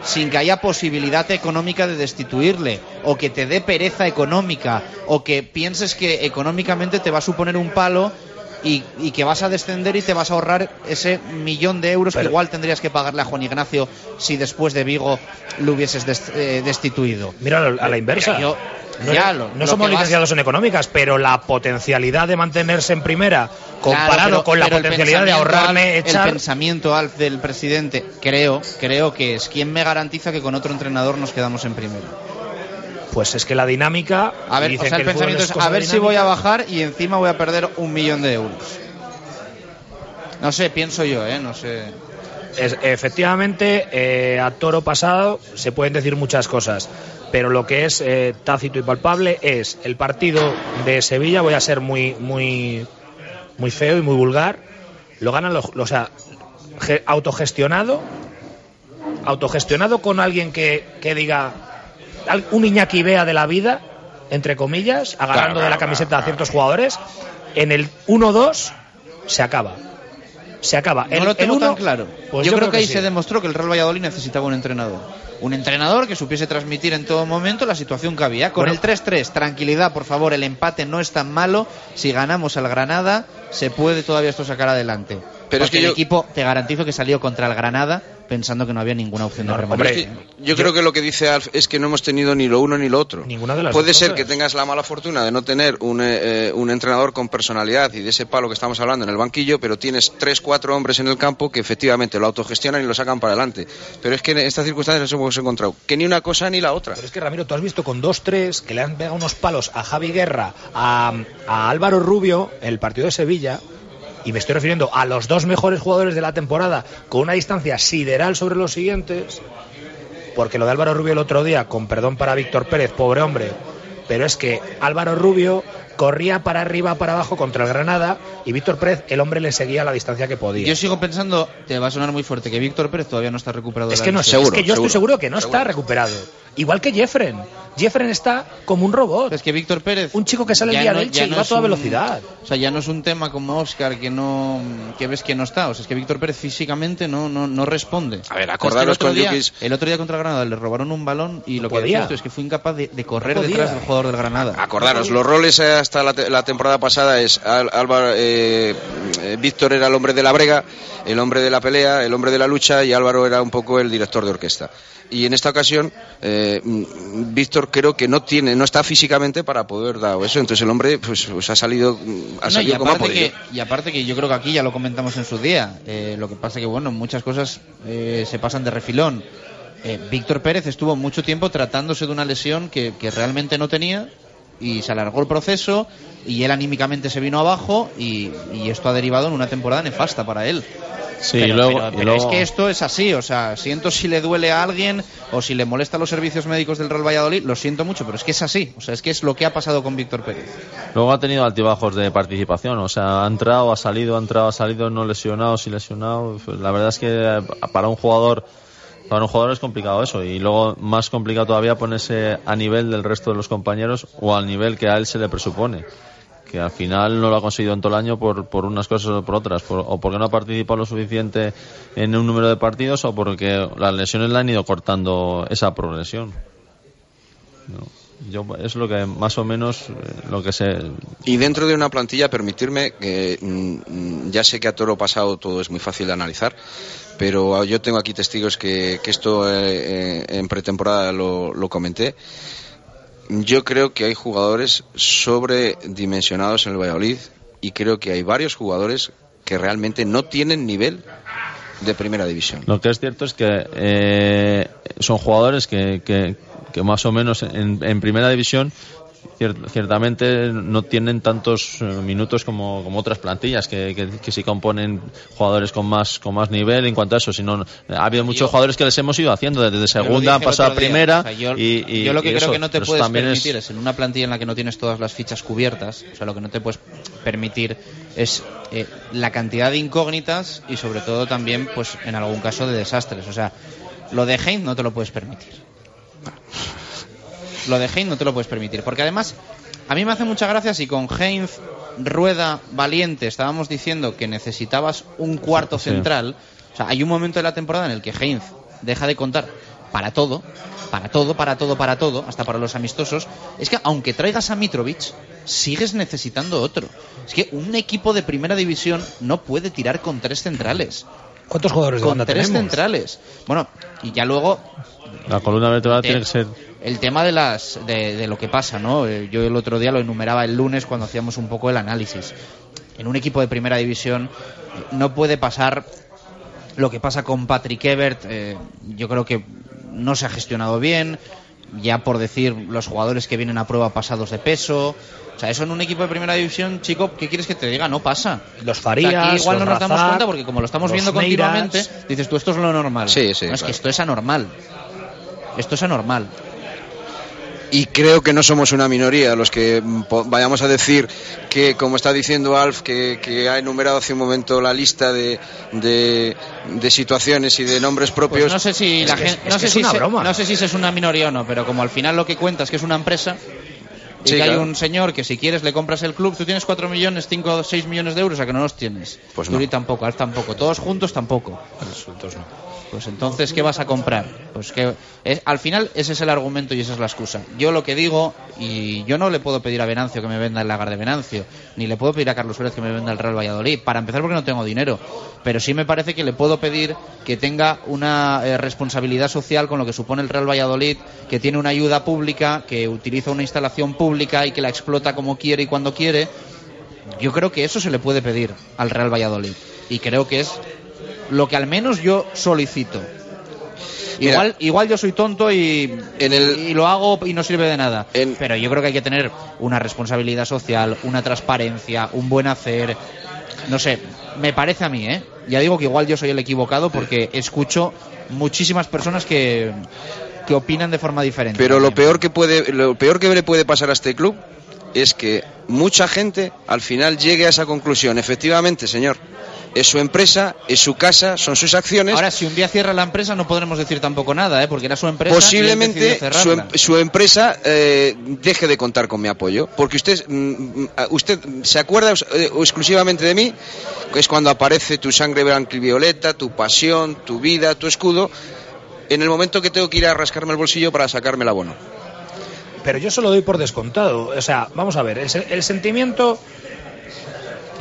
sin que haya posibilidad económica de destituirle, o que te dé pereza económica, o que pienses que económicamente te va a suponer un palo y, y que vas a descender y te vas a ahorrar ese millón de euros que igual tendrías que pagarle a Juan Ignacio si después de Vigo lo hubieses des- eh, destituido. Mira a la inversa. Yo- No, ya, lo- no lo somos vas- licenciados en económicas, pero la potencialidad de mantenerse en primera comparado Claro, pero- con la potencialidad de ahorrarme Alf- echar. El pensamiento Alf del presidente, creo, creo que es quien me garantiza que con otro entrenador nos quedamos en primera. Pues es que la dinámica. A ver, o sea, el pensamiento es, a ver si voy a bajar y encima voy a perder un millón de euros. No sé, pienso yo, ¿eh? No sé. Es- efectivamente, eh, a toro pasado se pueden decir muchas cosas, pero lo que es eh, tácito y palpable es el partido de Sevilla. Voy a ser muy, muy, muy feo y muy vulgar. Lo ganan los, o sea, ge- autogestionado, autogestionado con alguien que, que diga un Iñaki Bea de la vida, entre comillas, agarrando Claro, de la claro, camiseta a ciertos jugadores. En el 1-2 se acaba. Se acaba. No el, lo tengo el uno- tan claro. Pues yo, creo que, ahí sí. se demostró que el Real Valladolid necesitaba un entrenador. Un entrenador que supiese transmitir en todo momento la situación que había. Con Bueno. el 3-3, tranquilidad, por favor, el empate no es tan malo. Si ganamos al Granada, se puede todavía esto sacar adelante. Pero es que el yo- equipo, te garantizo que salió contra el Granada pensando que no había ninguna opción de remontar. es que yo, creo que lo que dice Alf es que no hemos tenido ni lo uno ni lo otro. Ninguna de las Puede dos ser cosas. que tengas la mala fortuna de no tener un, eh, eh, un entrenador con personalidad y de ese palo que estamos hablando en el banquillo, pero tienes tres, cuatro hombres en el campo que efectivamente lo autogestionan y lo sacan para adelante. Pero es que en estas circunstancias nos hemos encontrado que ni una cosa ni la otra. Pero es que Ramiro, tú has visto con 2-3 que le han pegado unos palos a Javi Guerra, a, a Álvaro Rubio, en el partido de Sevilla, y me estoy refiriendo a los dos mejores jugadores de la temporada con una distancia sideral sobre los siguientes, porque lo de Álvaro Rubio el otro día, con perdón para Víctor Pérez, pobre hombre, pero es que Álvaro Rubio corría para arriba, para abajo contra el Granada y Víctor Pérez, el hombre le seguía a la distancia que podía. Yo sigo pensando, te va a sonar muy fuerte, que Víctor Pérez todavía no está recuperado. Es que no sé, es que yo estoy seguro que no está recuperado. Igual que Jeffren. Jeffren está como un robot. Es que Víctor Pérez. Un chico que sale el día no- de Elche ya y no va a toda un- velocidad. O sea, ya no es un tema como Oscar que no que ves que no está. O sea, es que Víctor Pérez físicamente no, no, no responde. A ver, es que acordaros el otro con día, El otro día contra Granada le robaron un balón y lo que podía. decía esto es que fue incapaz de, de correr detrás del jugador del Granada. Acordaros, los roles hasta la, la temporada pasada es Al- Álvaro, eh, eh, Víctor era el hombre de la brega, el hombre de la pelea, el hombre de la lucha y Álvaro era un poco el director de orquesta. Y en esta ocasión, eh, mm, Víctor creo que no tiene, no está físicamente para poder dar eso. Entonces el hombre pues, pues ha salido, mm, ha No, y, salido como ha aparte podido. que, y aparte que yo creo que aquí ya lo comentamos en su día. eh, lo que pasa que, bueno, muchas cosas eh, se pasan de refilón. Eh, Víctor Pérez estuvo mucho tiempo tratándose de una lesión que, que realmente no tenía y se alargó el proceso y él anímicamente se vino abajo y, y esto ha derivado en una temporada nefasta para él. Sí, pero, y luego, pero- y pero luego- es que esto es así, o sea, siento si le duele a alguien o si le molesta los servicios médicos del Real Valladolid, lo siento mucho, pero es que es así, o sea, es que es lo que ha pasado con Víctor Pérez. Luego ha tenido altibajos de participación, o sea, ha entrado, ha salido, ha entrado, ha salido, no lesionado, sí lesionado. Pues La verdad es que eh, para un jugador, para un jugador es complicado eso y luego más complicado todavía ponerse a nivel del resto de los compañeros o al nivel que a él se le presupone. Que al final no lo ha conseguido en todo el año por, por unas cosas o por otras, por- o porque no ha participado lo suficiente en un número de partidos o porque las lesiones le han ido cortando esa progresión. Yo es lo que más o menos eh, lo que sé. Y dentro de una plantilla, permitirme que mm, mm, ya sé que a toro pasado todo es muy fácil de analizar, pero yo tengo aquí testigos que, que esto eh, eh, en pretemporada lo, lo comenté. Yo creo que hay jugadores sobredimensionados en el Valladolid y creo que hay varios jugadores que realmente no tienen nivel de primera división. Lo que es cierto es que eh, son jugadores que, que, que más o menos en, en primera división ciertamente no tienen tantos eh, minutos como, como otras plantillas que, que, que sí componen jugadores con más con más nivel en cuanto a eso sino ha habido muchos Yo- jugadores que les hemos ido haciendo desde segunda han pasado a primera o sea, yo, y, y- yo lo que creo eso, que no te puedes es- permitir es... en una plantilla en la que no tienes todas las fichas cubiertas, o sea, lo que no te puedes permitir es eh, la cantidad de incógnitas y sobre todo también, pues, en algún caso de desastres. O sea, lo de Heinz no te lo puedes permitir. Lo de Heinz no te lo puedes permitir, porque además a mí me hace mucha gracia si con Heinz, Rueda, Valiente estábamos diciendo que necesitabas un cuarto Sí. central. O sea, hay un momento de la temporada en el que Heinz deja de contar para todo, para todo, para todo, para todo, hasta para los amistosos. Es que aunque traigas a Mitrovic, sigues necesitando otro. Es que un equipo de primera división no puede tirar con tres centrales. ¿Cuántos jugadores de Con banda tres tenemos? centrales. Bueno, y ya luego la columna vertebral tiene que ser el tema de las de, de lo que pasa, ¿no? Eh, Yo el otro día lo enumeraba el lunes cuando hacíamos un poco el análisis. En un equipo de primera división no puede pasar lo que pasa con Patrick Ebert. eh, yo creo que no se ha gestionado bien. Ya por decir los jugadores que vienen a prueba pasados de peso. O sea, eso en un equipo de primera división, chico, ¿qué quieres que te diga? No pasa. Los O sea, Farías, aquí igual no nos damos cuenta porque como lo estamos viendo continuamente, dices tú, esto es lo normal. Sí, sí, No, es claro. que esto es anormal. Esto es anormal. Y creo que no somos una minoría los que mm, vayamos a decir que, como está diciendo Alf, que, que ha enumerado hace un momento la lista de, de, de situaciones y de nombres propios. Pues no sé si la gente, es no sé es si una se- broma. no sé si es una minoría o no, pero como al final lo que cuenta es que es una empresa y Sí, que hay claro. un señor que si quieres le compras el club, tú tienes 4 millones, 5 o 6 millones de euros, a que no los tienes. Pues Yuri no. tampoco, Alf tampoco, todos juntos tampoco. Pues entonces, ¿qué vas a comprar? Pues que al final ese es el argumento y esa es la excusa. Yo lo que digo, y yo no le puedo pedir a Venancio que me venda el lagar de Venancio, ni le puedo pedir a Carlos Pérez que me venda el Real Valladolid, para empezar porque no tengo dinero, pero sí me parece que le puedo pedir que tenga una eh, responsabilidad social con lo que supone el Real Valladolid, que tiene una ayuda pública, que utiliza una instalación pública y que la explota como quiere y cuando quiere. Yo creo que eso se le puede pedir al Real Valladolid. Y creo que es lo que al menos yo solicito. Mira. Igual, igual yo soy tonto y, y lo hago y no sirve de nada. Pero yo creo que hay que tener una responsabilidad social, una transparencia, un buen hacer. No sé, me parece a mí, ¿eh? Ya digo que igual yo soy el equivocado porque escucho muchísimas personas que, que opinan de forma diferente. Pero lo peor que puede, lo peor que le puede pasar a este club es que mucha gente al final llegue a esa conclusión. Efectivamente, señor, es su empresa, es su casa, son sus acciones. Ahora, si un día cierra la empresa, no podremos decir tampoco nada, ¿eh? Porque era su empresa. y él Posiblemente decidió su, cerrarla. em- su empresa eh, deje de contar con mi apoyo, porque usted, mm, mm, usted se acuerda eh, exclusivamente de mí, que es cuando aparece tu sangre blanca y violeta, tu pasión, tu vida, tu escudo, en el momento que tengo que ir a rascarme el bolsillo para sacarme el abono. Pero yo se lo doy por descontado. O sea, vamos a ver, el, se- el sentimiento.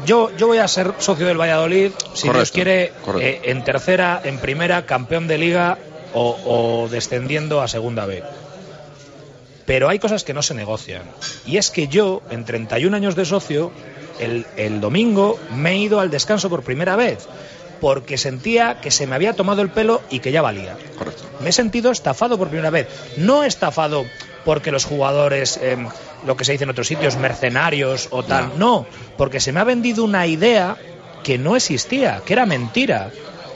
Yo, yo voy a ser socio del Valladolid, si Dios Correcto, quiere, correcto. eh, en tercera, en primera, campeón de liga o, o descendiendo a segunda B. Pero hay cosas que no se negocian. Y es que yo, en 31 años de socio, el, el domingo me he ido al descanso por primera vez. Porque sentía que se me había tomado el pelo y que ya valía. Me he sentido estafado por primera vez. No estafado porque los jugadores, eh, lo que se dice en otros sitios, mercenarios o tal. No, porque se me ha vendido una idea que no existía, que era mentira.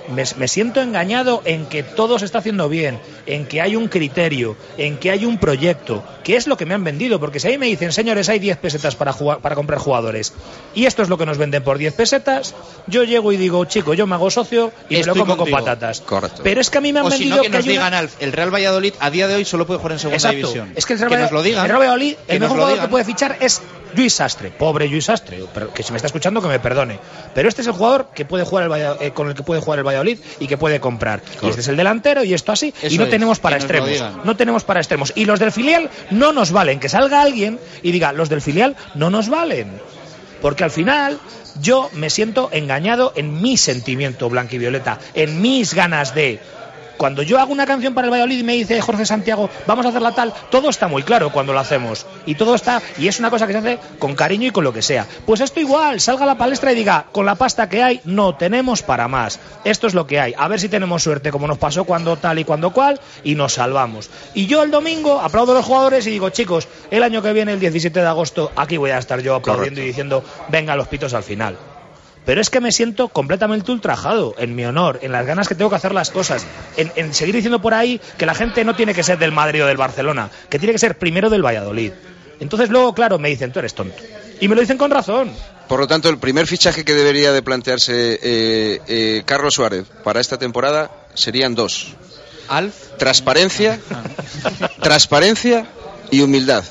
Me, me siento engañado en que todo se está haciendo bien, en que hay un criterio, en que hay un proyecto, que es lo que me han vendido. Porque si ahí me dicen, señores, hay 10 pesetas para, jugar, para comprar jugadores, y esto es lo que nos venden por 10 pesetas, yo llego y digo, chico, yo me hago socio y me lo como contigo. con patatas. Correcto. Pero es que a mí me han o vendido que nos una- digan, Alf, el Real Valladolid a día de hoy solo puede jugar en segunda Exacto. división. Es que el Real que Valladolid, nos lo digan. el Real Valladolid, que el mejor jugador digan. que puede fichar es Luis Sastre. Pobre Luis Sastre, pero que si me está escuchando que me perdone. Pero este es el jugador que puede jugar el eh, con el que puede jugar el Valladolid y que puede comprar. Y este es el delantero y esto así. Eso y no es, tenemos para extremos. No tenemos para extremos. Y los del filial no nos valen. Que salga alguien y diga, los del filial no nos valen. Porque al final yo me siento engañado en mi sentimiento blanquivioleta, en mis ganas de cuando yo hago una canción para el Valladolid y me dice Jorge Santiago, vamos a hacerla tal, todo está muy claro cuando lo hacemos. Y todo está, y es una cosa que se hace con cariño y con lo que sea. Pues esto igual, salga a la palestra y diga, con la pasta que hay, no tenemos para más. Esto es lo que hay. A ver si tenemos suerte, como nos pasó cuando tal y cuando cual, y nos salvamos. Y yo el domingo aplaudo a los jugadores y digo, chicos, el año que viene, el 17 de agosto, aquí voy a estar yo aplaudiendo y diciendo, venga los pitos al final. Pero es que me siento completamente ultrajado en mi honor, en las ganas que tengo que hacer las cosas, en, en seguir diciendo por ahí que la gente no tiene que ser del Madrid o del Barcelona, que tiene que ser primero del Valladolid. Entonces luego, claro, me dicen, tú eres tonto. Y me lo dicen con razón. Por lo tanto, el primer fichaje que debería de plantearse eh, eh, Carlos Suárez para esta temporada serían dos. Alf. Transparencia, *laughs* transparencia y humildad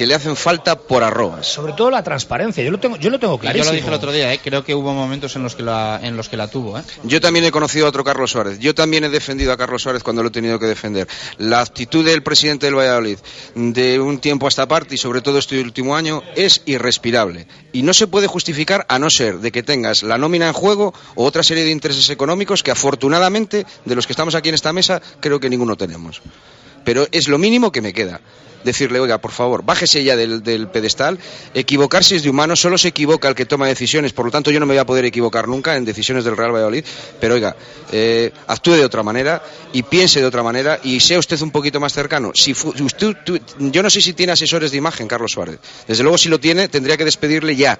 que le hacen falta por arrobas. Sobre todo la transparencia, yo lo tengo, yo lo tengo Y yo clarísimo. lo dije el otro día, ¿eh? creo que hubo momentos en los que la, en los que la tuvo. ¿eh? Yo también he conocido a otro Carlos Suárez. Yo también he defendido a Carlos Suárez cuando lo he tenido que defender. La actitud del presidente del Valladolid de un tiempo a esta parte y sobre todo este último año es irrespirable. Y no se puede justificar a no ser de que tengas la nómina en juego o otra serie de intereses económicos que afortunadamente de los que estamos aquí en esta mesa creo que ninguno tenemos. Pero es lo mínimo que me queda. Decirle, oiga, por favor, bájese ya del, pedestal. Equivocarse es de humano, solo se equivoca el que toma decisiones. Por lo tanto, yo no me voy a poder equivocar nunca en decisiones del Real Valladolid. Pero oiga, eh, actúe de otra manera y piense de otra manera y sea usted un poquito más cercano. Si usted, tú- yo no sé si tiene asesores de imagen, Carlos Suárez. Desde luego, si lo tiene, tendría que despedirle ya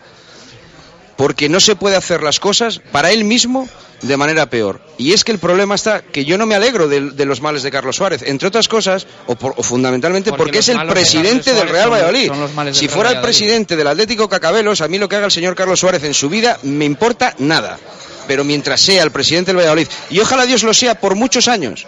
porque no se puede hacer las cosas para él mismo de manera peor. Y es que el problema está que yo no me alegro de, de los males de Carlos Suárez, entre otras cosas, o, por- o fundamentalmente Porque es el de presidente del Real Valladolid. son Si fuera el presidente del Atlético Cacabelos, a mí lo que haga el señor Carlos Suárez en su vida me importa nada. Pero mientras sea el presidente del Valladolid, y ojalá Dios lo sea por muchos años,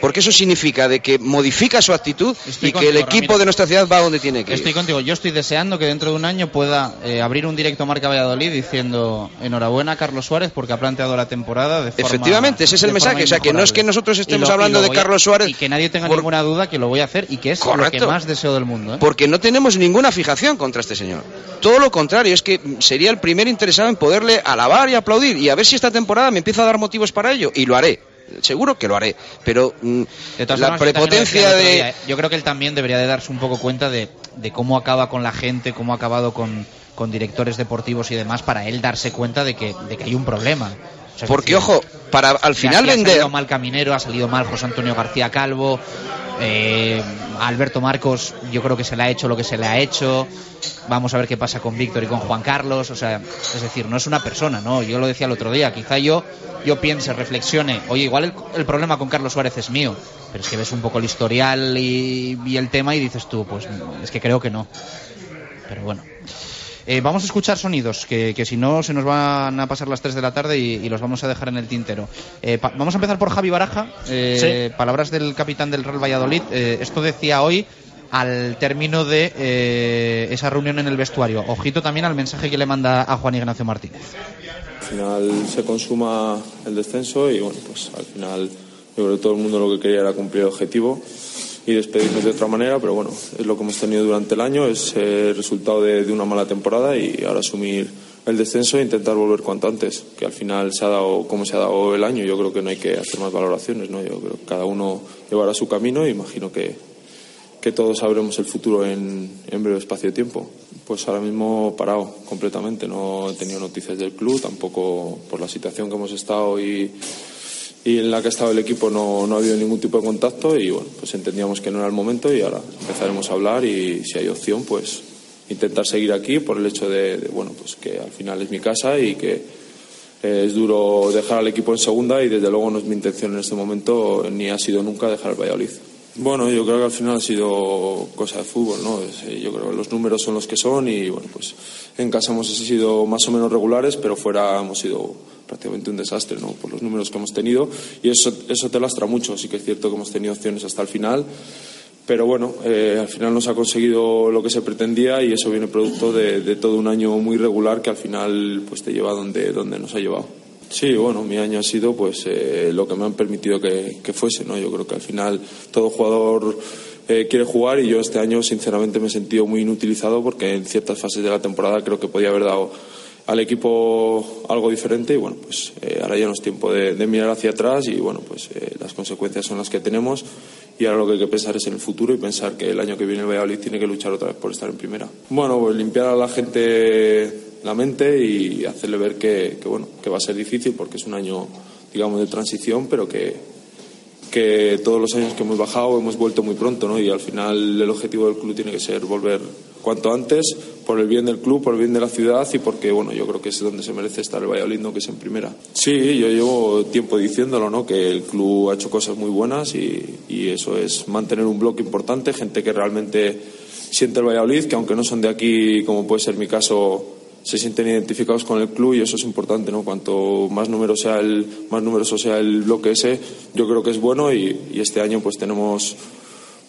porque eso significa de que modifica su actitud Estoy y que el equipo Ramiro. de nuestra ciudad va donde tiene que ir. Estoy contigo. Yo estoy deseando que dentro de un año pueda eh, abrir un directo Marca Valladolid diciendo enhorabuena a Carlos Suárez porque ha planteado la temporada de forma Efectivamente, ese es el mensaje. O sea, que no es que nosotros estemos lo- hablando de Carlos Suárez Y que nadie tenga por- ninguna duda que lo voy a hacer y que es lo que Correcto. más deseo del mundo. ¿eh? Porque no tenemos ninguna fijación contra este señor. Todo lo contrario, es que sería el primer interesado en poderle alabar y aplaudir y a ver si esta temporada me empieza a dar motivos para ello. Y lo haré. Seguro que lo haré. Pero mm, De todas la formas, prepotencia de... día, ¿eh? Yo creo que él también debería de darse un poco cuenta de, de cómo acaba con la gente, cómo ha acabado con, con directores deportivos y demás, para él darse cuenta de que, de que hay un problema. O sea, es Porque, decir, ojo, para al final aquí Ha vender... salido mal Caminero, ha salido mal José Antonio García Calvo, eh, Alberto Marcos yo creo que se le ha hecho lo que se le ha hecho. Vamos a ver qué pasa con Víctor y con Juan Carlos. O sea, es decir, no es una persona, ¿no? Yo lo decía el otro día. Quizá yo, yo piense, reflexione. Oye, igual el, el problema con Carlos Suárez es mío. Pero es que ves un poco el historial y, y el tema y dices tú, pues es que creo que no. Pero bueno. Eh, vamos a escuchar sonidos, que, que si no se nos van a pasar las 3 de la tarde y, y los vamos a dejar en el tintero. Eh, pa- vamos a empezar por Javi Baraja, eh, palabras del capitán del Real Valladolid. Eh, esto decía hoy al término de eh, esa reunión en el vestuario. Ojito también al mensaje que le manda a Juan Ignacio Martínez. Al final se consuma el descenso y bueno, pues al final yo creo que todo el mundo lo que quería era cumplir el objetivo y despedirnos de otra manera, pero bueno, es lo que hemos tenido durante el año, es el resultado de, una mala temporada y ahora asumir el descenso e intentar volver cuanto antes, que al final se ha dado como se ha dado el año, yo creo que no hay que hacer más valoraciones, ¿no? Yo creo que cada uno llevará su camino y imagino que, que todos sabremos el futuro en, en breve espacio de tiempo. Pues ahora mismo parado completamente, no he tenido noticias del club, tampoco por la situación que hemos estado y, y en la que ha estado el equipo no, no ha habido ningún tipo de contacto y bueno, pues entendíamos que no era el momento y ahora empezaremos a hablar y si hay opción pues intentar seguir aquí por el hecho de, bueno, pues que al final es mi casa y que eh, es duro dejar al equipo en segunda y desde luego no es mi intención en este momento ni ha sido nunca dejar el Valladolid. Bueno, yo creo que al final ha sido cosa de fútbol, ¿no? Eh, Yo creo que los números son los que son y bueno, pues en casa hemos sido más o menos regulares, pero fuera hemos sido prácticamente un desastre, ¿no? Por los números que hemos tenido y eso, eso te lastra mucho. Sí que es cierto que hemos tenido opciones hasta el final, pero bueno, eh, al final no se ha conseguido lo que se pretendía y eso viene producto de, de todo un año muy regular que al final pues te lleva donde, donde nos ha llevado. Sí, bueno, mi año ha sido pues eh, lo que me han permitido que, que fuese, ¿no? Yo creo que al final todo jugador eh, quiere jugar y yo este año sinceramente me he sentido muy inutilizado porque en ciertas fases de la temporada creo que podía haber dado al equipo algo diferente y bueno, pues eh, ahora ya no es tiempo de, mirar hacia atrás y bueno, pues las consecuencias son las que tenemos y ahora lo que hay que pensar es en el futuro y pensar que el año que viene el Valladolid tiene que luchar otra vez por estar en primera. Bueno, pues limpiar a la gente la mente y hacerle ver que, que, bueno, que va a ser difícil porque es un año, digamos, de transición, pero que, que todos los años que hemos bajado hemos vuelto muy pronto, ¿no? Y al final el objetivo del club tiene que ser volver cuanto antes por el bien del club, por el bien de la ciudad y porque, bueno, yo creo que es donde se merece estar el Valladolid, no que es en primera. Sí, yo llevo tiempo diciéndolo, ¿no? Que el club ha hecho cosas muy buenas y, y eso es mantener un bloque importante, gente que realmente siente el Valladolid, que aunque no son de aquí, como puede ser mi caso, se sienten identificados con el club y eso es importante, ¿no? Cuanto más numeroso sea el más numeroso sea el bloque ese, yo creo que es bueno y, y este año pues tenemos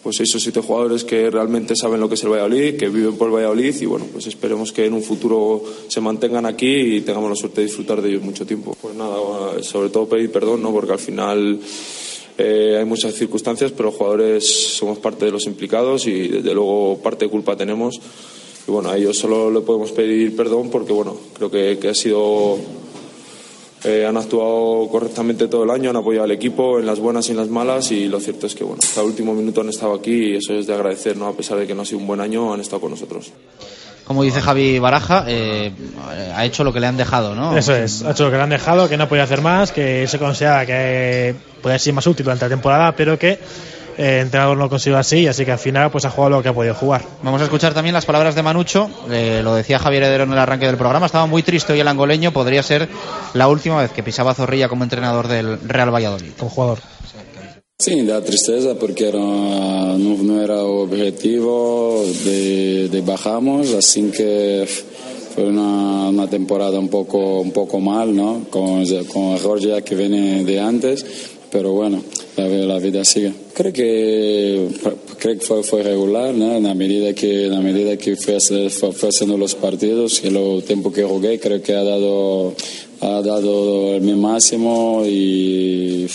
pues seis o siete jugadores que realmente saben lo que es el Valladolid, que viven por el Valladolid y bueno, pues esperemos que en un futuro se mantengan aquí y tengamos la suerte de disfrutar de ellos mucho tiempo. Pues nada, sobre todo pedir perdón, ¿no? Porque al final eh, hay muchas circunstancias, pero jugadores somos parte de los implicados y desde luego parte de culpa tenemos y bueno, a ellos solo le podemos pedir perdón porque bueno, creo que, que ha sido eh, han actuado correctamente todo el año, han apoyado al equipo en las buenas y en las malas y lo cierto es que bueno, hasta el último minuto han estado aquí y eso es de agradecer, ¿no? a pesar de que no ha sido un buen año, han estado con nosotros. Como dice Javi Baraja, eh, ha hecho lo que le han dejado, ¿no? Eso es, ha hecho lo que le han dejado, que no podía hacer más, que se consideraba que podía ser más útil durante la temporada, pero que eh, el entrenador no consiguió así, así que al final pues ha jugado lo que ha podido jugar. Vamos a escuchar también las palabras de Manucho, eh, lo decía Javier Heredero en el arranque del programa, estaba muy triste hoy el angoleño, podría ser la última vez que pisaba Zorrilla como entrenador del Real Valladolid. Como jugador. Sí, da tristeza porque era, no, no era objetivo de, de, bajamos, así que fue una, una, temporada un poco, un poco mal, ¿no? Con, con que viene de antes, pero bueno, la, vida sigue. Creo que, creo que fue, fue regular, ¿no? En la medida que, en la medida que fue, haciendo los partidos y el tiempo que jugué, creo que ha dado, ha dado mi máximo y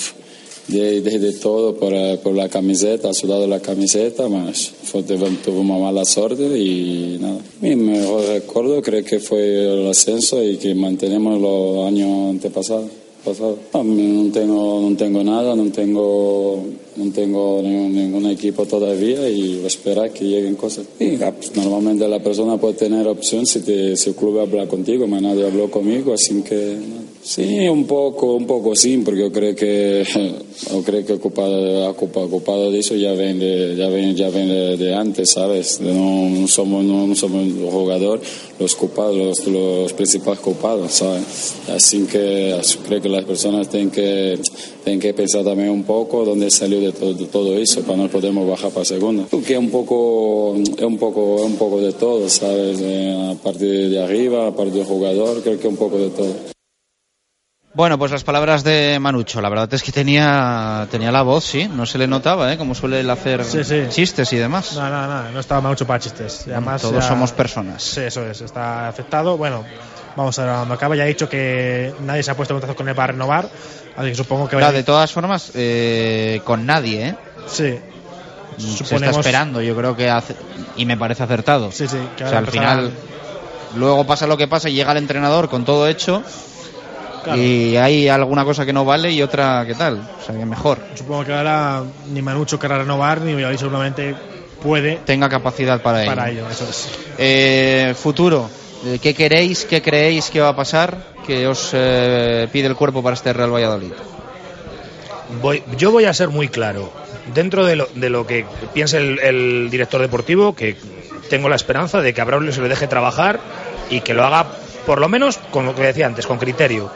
de, de, de todo por, por, la camiseta, ha sudado la camiseta, mas fue, tuve una mala suerte y nada. Mi mejor recuerdo creo que fue el ascenso y que mantenemos los años antepasados. Pasado. No, no, tengo, no tengo nada, no tengo, no tengo ningún, ningún equipo todavía y esperar que lleguen cosas. Y, pues, normalmente la persona puede tener opción si, te, si el club habla contigo, pero nadie habló conmigo, así que Sí, un poco, un poco sí, porque yo creo que, *laughs* yo creo que ocupado, ocupado de eso ya ven de, ya ven, ya ven de, antes, ¿sabes? No, no somos, no, somos los jugadores, los culpados, los, los principales culpados, ¿sabes? Así que creo que las personas tienen que, tienen que pensar también un poco dónde salió de todo, de todo eso, para no podemos bajar para segunda. Que es un poco, es un poco, es un poco de todo, ¿sabes? Eh, a partir de arriba, a partir del jugador, creo que un poco de todo. Bueno, pues las palabras de Manucho. La verdad es que tenía, tenía la voz, sí. No se le notaba, ¿eh? Como suele él hacer sí, sí. chistes y demás. No, no, no. No estaba Manucho para chistes. Además, Todos ya... somos personas. Sí, eso es. Está afectado. Bueno, vamos a ver cuando acaba. Ya ha dicho que nadie se ha puesto en contacto con él para renovar. Así que supongo que... Claro, de todas formas, eh, con nadie, ¿eh? Sí. Suponemos... Se está esperando, yo creo que hace... y me parece acertado. Sí, sí. o sea, al final, luego pasa lo que pasa y llega el entrenador con todo hecho Claro. y hay alguna cosa que no vale y otra que tal, o sea que mejor. Supongo que ahora ni Manucho querrá renovar ni Valladolid seguramente puede tenga capacidad para ello. Para ello, eso es. Eh, futuro, ¿qué queréis, qué creéis que va a pasar? ¿Qué os eh, pide el cuerpo para este Real Valladolid? Voy, yo voy a ser muy claro. Dentro de lo, de lo que piense el, el, director deportivo, que tengo la esperanza de que a Braulio se le deje trabajar y que lo haga, por lo menos, con lo que decía antes, con criterio.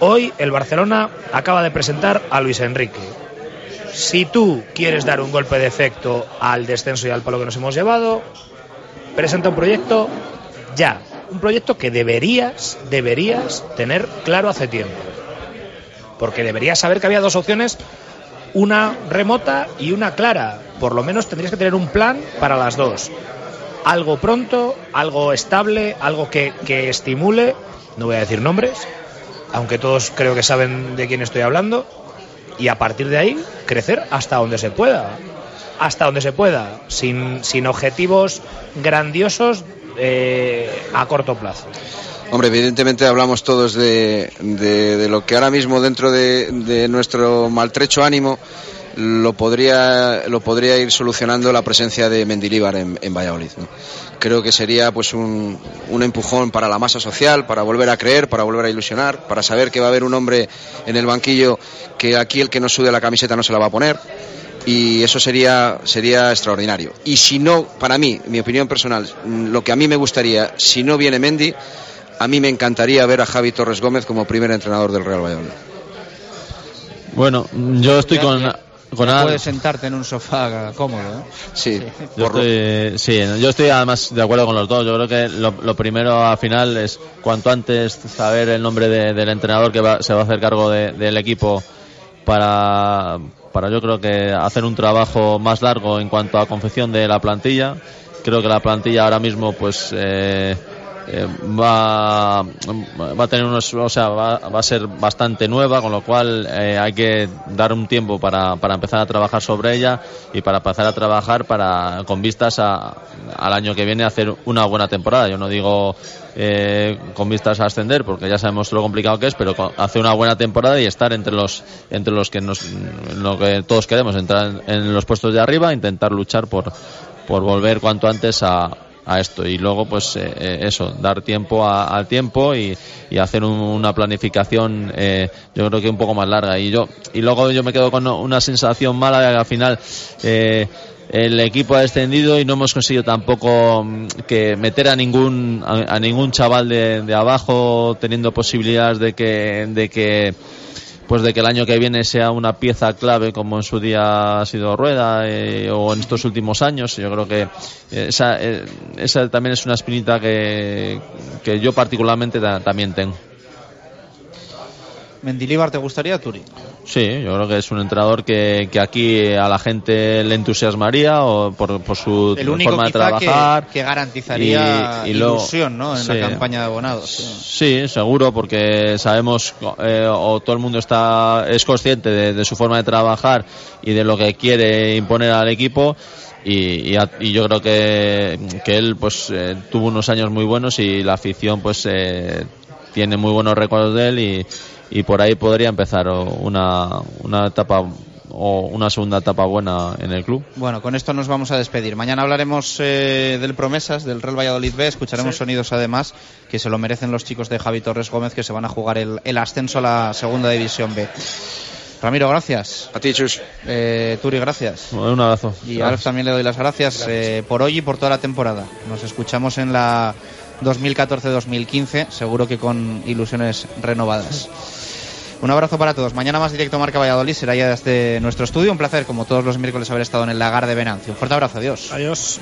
Hoy el Barcelona acaba de presentar a Luis Enrique. Si tú quieres dar un golpe de efecto al descenso y al palo que nos hemos llevado, presenta un proyecto ya. Un proyecto que deberías, deberías tener claro hace tiempo. Porque deberías saber que había dos opciones, una remota y una clara. Por lo menos tendrías que tener un plan para las dos. Algo pronto, algo estable, algo que, que estimule, no voy a decir nombres, aunque todos creo que saben de quién estoy hablando, y a partir de ahí crecer hasta donde se pueda. Hasta donde se pueda, sin, sin objetivos grandiosos eh, a corto plazo. Hombre, evidentemente hablamos todos de, de, lo que ahora mismo dentro de, de nuestro maltrecho ánimo lo podría, lo podría ir solucionando la presencia de Mendilíbar en, en Valladolid. ¿no? Creo que sería pues un, un empujón para la masa social, para volver a creer, para volver a ilusionar, para saber que va a haber un hombre en el banquillo que aquí el que no sude la camiseta no se la va a poner y eso sería, sería extraordinario. Y si no, para mí, mi opinión personal, lo que a mí me gustaría, si no viene Mendy, a mí me encantaría ver a Javi Torres Gómez como primer entrenador del Real Valladolid. Bueno, yo estoy con, ya- con ya Al- puedes sentarte en un sofá cómodo. ¿eh? Sí, Yo estoy, sí, yo estoy además de acuerdo con los dos. Yo creo que lo, lo primero al final es cuanto antes saber el nombre de- del entrenador que va- se va a hacer cargo de- del equipo para, para yo creo que hacer un trabajo más largo en cuanto a confección de la plantilla. Creo que la plantilla ahora mismo pues eh, eh, va, va a tener unos, o sea, va, a ser bastante nueva, con lo cual eh, hay que dar un tiempo para, para empezar a trabajar sobre ella y para empezar a trabajar para con vistas a, al año que viene a hacer una buena temporada. Yo no digo eh, con vistas a ascender, porque ya sabemos lo complicado que es, pero hacer una buena temporada y estar entre los entre los que nos lo que todos queremos, entrar en, en los puestos de arriba, intentar luchar por por volver cuanto antes a, a esto. Y luego pues eh, eh, eso dar tiempo al tiempo y, y hacer un- una planificación eh, yo creo que un poco más larga. Y yo y luego yo me quedo con una sensación mala de que al final eh, el equipo ha descendido y no hemos conseguido tampoco mm, que meter a ningún a, a ningún chaval de, de abajo teniendo posibilidades de que de que pues de que el año que viene sea una pieza clave como en su día ha sido Rueda eh, o en estos últimos años. Yo creo que esa, eh, esa también es una espinita que, que yo particularmente ta- también tengo. Mendilíbar, ¿te gustaría, Turi? Sí, yo creo que es un entrenador que, que aquí a la gente le entusiasmaría o por, por su El único forma de quizá que, trabajar. que garantizaría y- ilusión ¿no? en sí. la campaña de abonados. sí. Sí, seguro, porque sabemos eh, o todo el mundo está es consciente de, de su forma de trabajar y de lo que quiere imponer al equipo. Y, y a- y yo creo que, que él pues eh, tuvo unos años muy buenos y la afición pues eh, tiene muy buenos recuerdos de él y, y por ahí podría empezar una, una etapa o una segunda etapa buena en el club. Bueno, con esto nos vamos a despedir. Mañana hablaremos eh, del Promesas, del Real Valladolid B. Escucharemos Sí. sonidos además que se lo merecen los chicos de Javi Torres Gómez que se van a jugar el, el ascenso a la segunda división B. Ramiro, gracias. A ti, Chus. Eh, Turi, gracias. Un abrazo. Y a Alf también le doy las gracias, eh, por hoy y por toda la temporada. Nos escuchamos en la 2014-2015, seguro que con ilusiones renovadas. Un abrazo para todos. Mañana más directo Marca Valladolid será ya desde nuestro estudio. Un placer, como todos los miércoles, haber estado en el lagar de Venancio. Un fuerte abrazo, adiós. Adiós.